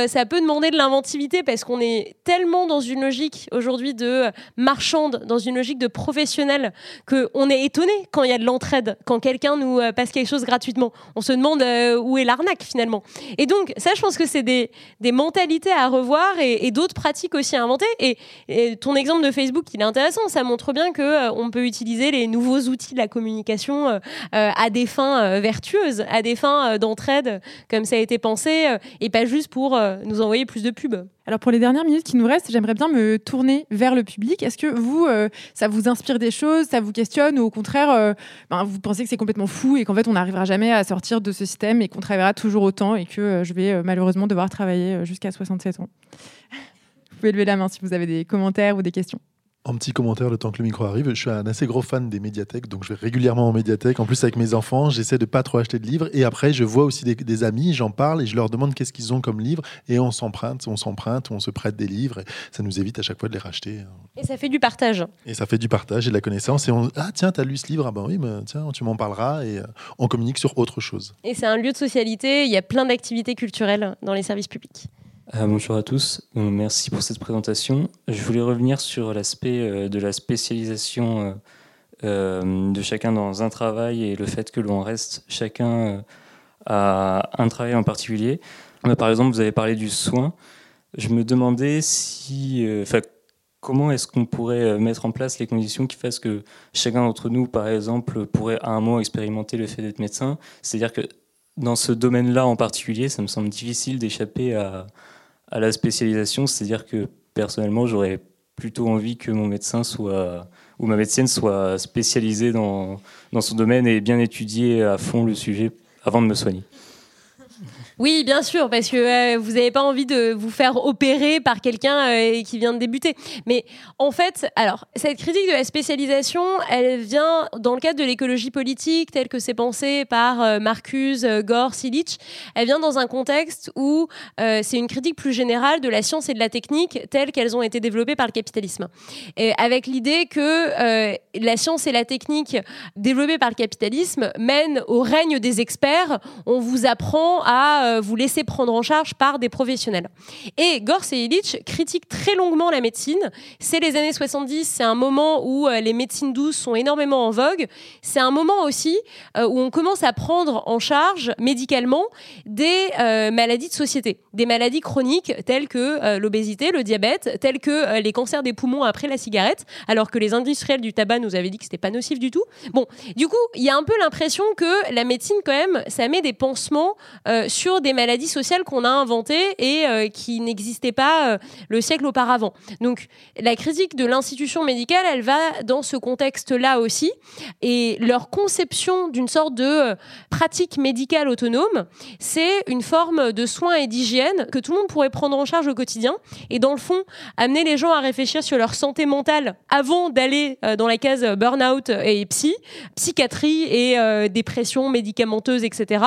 ça peut demander de l'inventivité parce qu'on est tellement dans une logique aujourd'hui de marchande dans une logique de professionnel qu'on est étonné quand il y a de l'entraide, quand quelqu'un nous euh, passe quelque chose gratuitement. On se demande euh, où est l'arnaque finalement. Et donc ça, je pense que c'est des, mentalités à revoir et, d'autres pratiques aussi à inventer. Et, ton exemple de Facebook, il est intéressant. Ça montre bien que euh, on peut utiliser les nouveaux outils de la communication à des fins vertueuses, à des fins d'entraide, comme ça a été pensé, et pas juste pour nous envoyer plus de pubs. Alors pour les dernières minutes qui nous restent, j'aimerais bien me tourner vers le public. Est-ce que vous, euh, ça vous inspire des choses, ça vous questionne, ou au contraire, euh, ben, vous pensez que c'est complètement fou et qu'en fait on n'arrivera jamais à sortir de ce système et qu'on travaillera toujours autant et que euh, je vais malheureusement devoir travailler jusqu'à 67 ans? [LAUGHS] Vous pouvez lever la main si vous avez des commentaires ou des questions. Un petit commentaire le temps que le micro arrive. Je suis un assez gros fan des médiathèques, donc je vais régulièrement en médiathèque. En plus, avec mes enfants, j'essaie de pas trop acheter de livres. Et après, je vois aussi des, amis, j'en parle et je leur demande qu'est-ce qu'ils ont comme livres. Et on s'emprunte, on s'emprunte, on se prête des livres. Et ça nous évite à chaque fois de les racheter. Et ça fait du partage. Et ça fait du partage et de la connaissance. Et on, ah tiens, tu as lu ce livre? Ah ben oui, mais tiens, tu m'en parleras. Et euh, on communique sur autre chose. Et c'est un lieu de socialité. Il y a plein d'activités culturelles dans les services publics. Euh, bonjour à tous, euh, merci pour cette présentation. Je voulais revenir sur l'aspect euh, de la spécialisation de chacun dans un travail et le fait que l'on reste chacun à un travail en particulier. Par exemple, vous avez parlé du soin. Je me demandais si, comment est-ce qu'on pourrait mettre en place les conditions qui fassent que chacun d'entre nous, par exemple, pourrait à un moment expérimenter le fait d'être médecin? C'est-à-dire que dans ce domaine-là en particulier, ça me semble difficile d'échapper à, à la spécialisation, c'est-à-dire que personnellement, j'aurais plutôt envie que mon médecin soit où ma médecine soit spécialisée dans, dans son domaine et bien étudier à fond le sujet avant de me soigner. Oui, bien sûr, parce que euh, vous n'avez pas envie de vous faire opérer par quelqu'un euh, qui vient de débuter. Mais en fait, alors, cette critique de la spécialisation, elle vient dans le cadre de l'écologie politique, telle que c'est pensé par euh, Marcuse, Gore, Silic. Elle vient dans un contexte où c'est une critique plus générale de la science et de la technique telles qu'elles ont été développées par le capitalisme. Avec l'idée que la science et la technique développées par le capitalisme mènent au règne des experts. On vous apprend à euh, vous laisser prendre en charge par des professionnels. Et Gors et Illich critiquent très longuement la médecine. C'est les années 70, c'est un moment où euh, les médecines douces sont énormément en vogue. C'est un moment aussi euh, où on commence à prendre en charge médicalement des maladies de société, des maladies chroniques telles que l'obésité, le diabète, telles que les cancers des poumons après la cigarette, alors que les industriels du tabac nous avaient dit que c'était pas nocif du tout. Bon, du coup, il y a un peu l'impression que la médecine quand même, ça met des pansements sur des maladies sociales qu'on a inventées et euh, qui n'existaient pas euh, le siècle auparavant. Donc la critique de l'institution médicale, elle va dans ce contexte-là aussi. Et leur conception d'une sorte de euh, pratique médicale autonome, c'est une forme de soins et d'hygiène que tout le monde pourrait prendre en charge au quotidien. Et dans le fond, amener les gens à réfléchir sur leur santé mentale avant d'aller dans la case burn-out et psy, psychiatrie et dépression médicamenteuse, etc.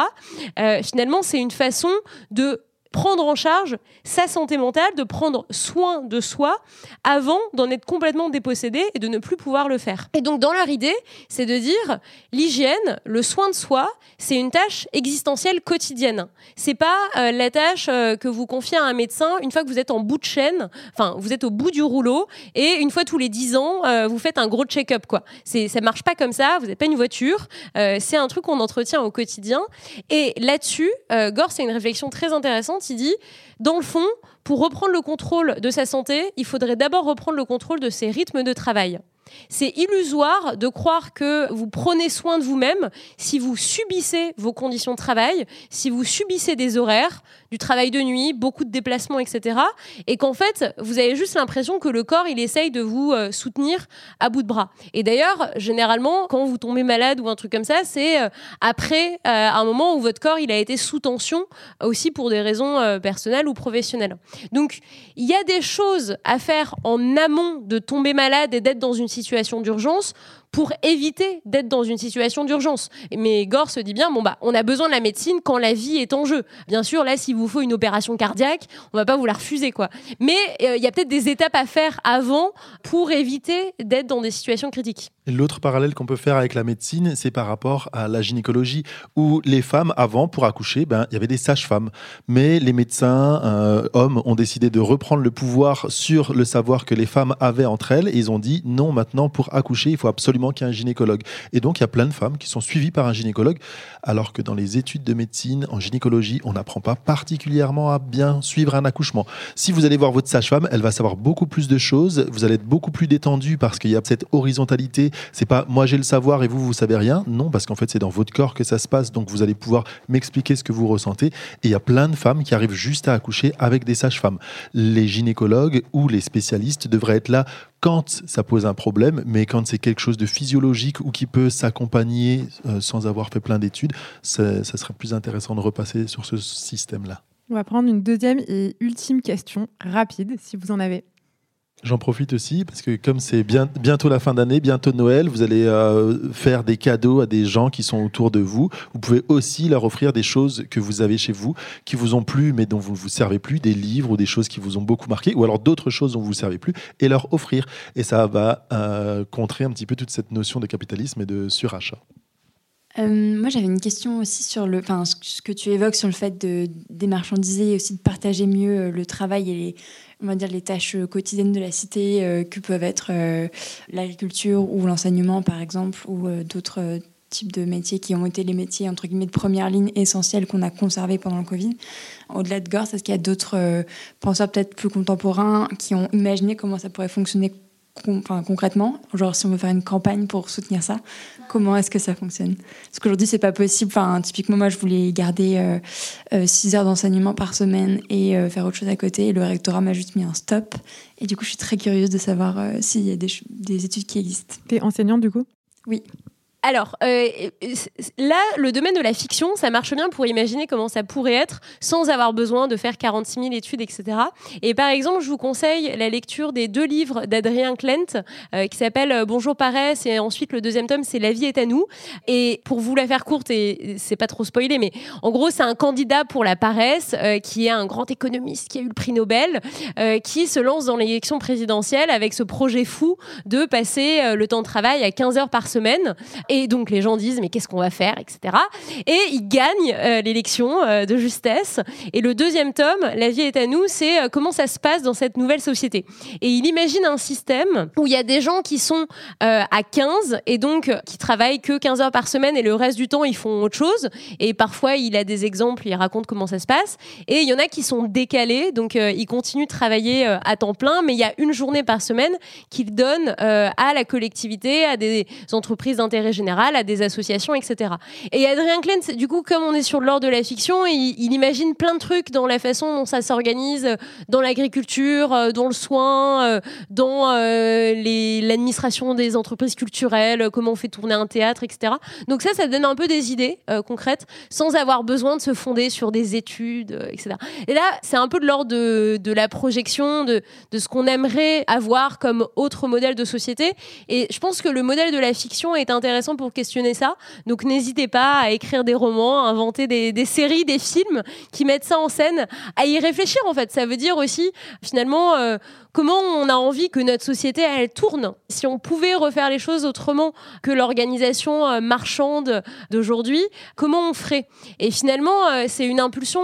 finalement, c'est une façon de prendre en charge sa santé mentale, de prendre soin de soi avant d'en être complètement dépossédé et de ne plus pouvoir le faire. Et donc dans leur idée, c'est de dire l'hygiène, le soin de soi, c'est une tâche existentielle quotidienne. C'est pas euh, la tâche euh, que vous confiez à un médecin une fois que vous êtes en bout de chaîne, enfin vous êtes au bout du rouleau et une fois tous les dix ans, euh, vous faites un gros check-up quoi. C'est ça marche pas comme ça, vous n'êtes pas une voiture, c'est un truc qu'on entretient au quotidien et là-dessus, Gore c'est une réflexion très intéressante il dit, dans le fond, pour reprendre le contrôle de sa santé, il faudrait d'abord reprendre le contrôle de ses rythmes de travail. C'est illusoire de croire que vous prenez soin de vous-même si vous subissez vos conditions de travail, si vous subissez des horaires, du travail de nuit, beaucoup de déplacements, etc. Et qu'en fait, vous avez juste l'impression que le corps, il essaye de vous euh, soutenir à bout de bras. Et d'ailleurs, généralement, quand vous tombez malade ou un truc comme ça, c'est euh, après euh, un moment où votre corps, il a été sous tension, aussi pour des raisons personnelles ou professionnelles. Donc, il y a des choses à faire en amont de tomber malade et d'être dans une situation d'urgence pour éviter d'être dans une situation d'urgence. Mais Gore se dit bien, bon bah, on a besoin de la médecine quand la vie est en jeu. Bien sûr, là, s'il vous faut une opération cardiaque, on va pas vous la refuser, quoi. Mais euh, il y a peut-être des étapes à faire avant pour éviter d'être dans des situations critiques. L'autre parallèle qu'on peut faire avec la médecine, c'est par rapport à la gynécologie, où les femmes, avant, pour accoucher, ben, il y avait des sages-femmes. Mais les médecins, euh, hommes, ont décidé de reprendre le pouvoir sur le savoir que les femmes avaient entre elles, et ils ont dit, non, maintenant, pour accoucher, il faut absolument ait un gynécologue. Et donc, il y a plein de femmes qui sont suivies par un gynécologue, alors que dans les études de médecine, en gynécologie, on n'apprend pas particulièrement à bien suivre un accouchement. Si vous allez voir votre sage-femme, elle va savoir beaucoup plus de choses, vous allez être beaucoup plus détendu parce qu'il y a cette horizontalité c'est pas moi j'ai le savoir et vous vous savez rien. Non, parce qu'en fait c'est dans votre corps que ça se passe. Donc vous allez pouvoir m'expliquer ce que vous ressentez. Et il y a plein de femmes qui arrivent juste à accoucher avec des sages-femmes. Les gynécologues ou les spécialistes devraient être là quand ça pose un problème, mais quand c'est quelque chose de physiologique ou qui peut s'accompagner euh, sans avoir fait plein d'études, ça, ça serait plus intéressant de repasser sur ce système-là. On va prendre une deuxième et ultime question, rapide, si vous en avez. J'en profite aussi parce que comme c'est bien, bientôt la fin d'année, bientôt Noël, vous allez euh, faire des cadeaux à des gens qui sont autour de vous. Vous pouvez aussi leur offrir des choses que vous avez chez vous, qui vous ont plu mais dont vous ne vous servez plus, des livres ou des choses qui vous ont beaucoup marqué, ou alors d'autres choses dont vous ne vous servez plus, et leur offrir. Et ça va euh, contrer un petit peu toute cette notion de capitalisme et de surachat. Euh, moi, j'avais une question aussi sur le, ce que tu évoques sur le fait de démarchandiser et aussi de partager mieux le travail et les, on va dire, les tâches quotidiennes de la cité euh, que peuvent être euh, l'agriculture ou l'enseignement, par exemple, ou euh, d'autres types de métiers qui ont été les métiers entre guillemets de première ligne essentiels qu'on a conservés pendant le Covid. Au-delà de Gore, est-ce qu'il y a d'autres penseurs peut-être plus contemporains qui ont imaginé comment ça pourrait fonctionner concrètement Genre, si on veut faire une campagne pour soutenir ça, comment est-ce que ça fonctionne? Parce qu'aujourd'hui, c'est pas possible. Enfin, typiquement, moi, je voulais garder 6 heures d'enseignement par semaine et faire autre chose à côté. Et le rectorat m'a juste mis un stop. Et du coup, je suis très curieuse de savoir s'il y a des, des études qui existent. T'es enseignante, du coup? Oui. Alors, euh, là, le domaine de la fiction, ça marche bien pour imaginer comment ça pourrait être sans avoir besoin de faire 46 000 études, etc. Et par exemple, je vous conseille la lecture des deux livres d'Adrien Klent euh, qui s'appellent euh, Bonjour Paresse et ensuite le deuxième tome, c'est La vie est à nous. Et pour vous la faire courte, et c'est pas trop spoilé, mais en gros, c'est un candidat pour la paresse qui est un grand économiste qui a eu le prix Nobel, qui se lance dans l'élection présidentielle avec ce projet fou de passer le temps de travail à 15 heures par semaine. Et donc les gens disent mais qu'est-ce qu'on va faire, etc. Et il gagne euh, l'élection euh, de justesse. Et le deuxième tome, La vie est à nous, c'est euh, comment ça se passe dans cette nouvelle société. Et il imagine un système où il y a des gens qui sont à 15 et donc qui travaillent que 15 heures par semaine et le reste du temps ils font autre chose. Et parfois il a des exemples, il raconte comment ça se passe. Et il y en a qui sont décalés, donc ils continuent de travailler à temps plein, mais il y a une journée par semaine qu'il donne à la collectivité, à des entreprises d'intérêt général, à des associations, etc. Et Adrien Klein, du coup, comme on est sur l'ordre de la fiction, il, imagine plein de trucs dans la façon dont ça s'organise, dans l'agriculture, euh, dans le soin, euh, dans euh, l'administration des entreprises culturelles, comment on fait tourner un théâtre, etc. Donc ça, ça donne un peu des idées concrètes, sans avoir besoin de se fonder sur des études, etc. Et là, c'est un peu de l'ordre de, la projection, de ce qu'on aimerait avoir comme autre modèle de société. Et je pense que le modèle de la fiction est intéressant pour questionner ça. Donc n'hésitez pas à écrire des romans, à inventer des, séries, des films qui mettent ça en scène, à y réfléchir en fait. Ça veut dire aussi finalement euh, comment on a envie que notre société elle tourne. Si on pouvait refaire les choses autrement que l'organisation euh, marchande d'aujourd'hui, comment on ferait? Et finalement, euh, c'est une impulsion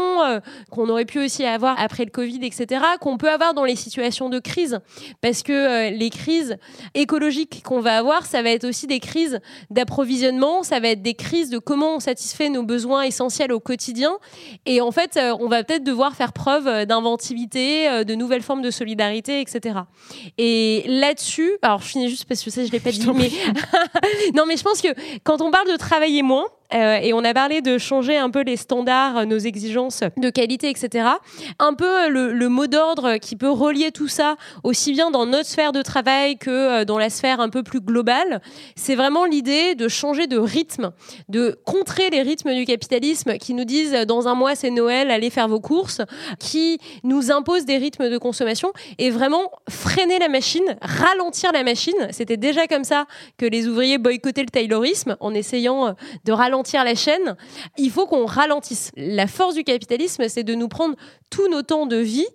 qu'on aurait pu aussi avoir après le Covid, etc., qu'on peut avoir dans les situations de crise, parce que les crises écologiques qu'on va avoir, ça va être aussi des crises d'approvisionnement, ça va être des crises de comment on satisfait nos besoins essentiels au quotidien. Et en fait, euh, on va peut-être devoir faire preuve euh, d'inventivité, euh, de nouvelles formes de solidarité, etc. Et là-dessus, alors je finis juste parce que ça, je l'ai pas dit, mais [LAUGHS] non, mais je pense que quand on parle de travailler moins, euh, et on a parlé de changer un peu les standards, nos exigences de qualité, etc. Un peu le, mot d'ordre qui peut relier tout ça aussi bien dans notre sphère de travail que euh, dans la sphère un peu plus globale, c'est vraiment l'idée de changer de rythme, de contrer les rythmes du capitalisme qui nous disent dans un mois c'est Noël, allez faire vos courses, qui nous imposent des rythmes de consommation et vraiment freiner la machine, ralentir la machine. C'était déjà comme ça que les ouvriers boycottaient le taylorisme en essayant de ralentir la chaîne, il faut qu'on ralentisse. La force du capitalisme, c'est de nous prendre tous nos temps de vie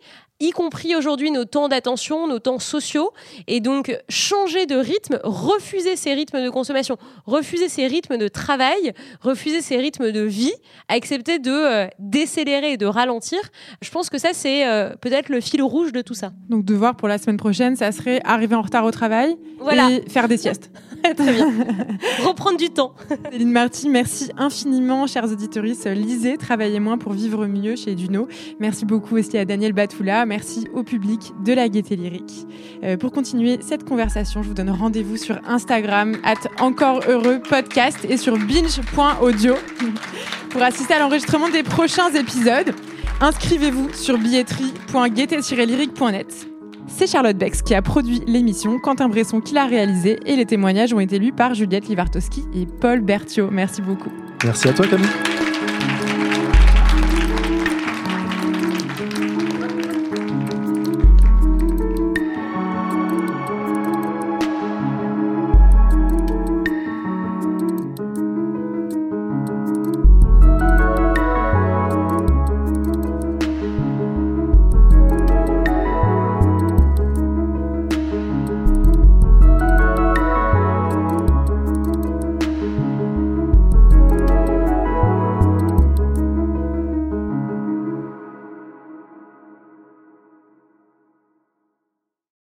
y compris aujourd'hui nos temps d'attention, nos temps sociaux, et donc changer de rythme, refuser ces rythmes de consommation, refuser ces rythmes de travail, refuser ces rythmes de vie, accepter de euh, décélérer et de ralentir. Je pense que ça, c'est euh, peut-être le fil rouge de tout ça. Donc devoir pour la semaine prochaine, ça serait arriver en retard au travail et faire des siestes. [LAUGHS] Très bien. Reprendre du temps. Céline Marty, merci infiniment, chers auditeurs. Lisez, travaillez moins pour vivre mieux chez Duno. Merci beaucoup aussi à Daniel Batoula. Merci au public de la Gaieté Lyrique. Euh, pour continuer cette conversation, je vous donne rendez-vous sur Instagram, at encore heureux podcast et sur binge.audio [LAUGHS] pour assister à l'enregistrement des prochains épisodes. Inscrivez-vous sur billetterie.gaieté-lyrique.net. C'est Charlotte Bex qui a produit l'émission, Quentin Bresson qui l'a réalisée et les témoignages ont été lus par Juliette Livartowski et Paul Berthiaud. Merci beaucoup. Merci à toi Camille.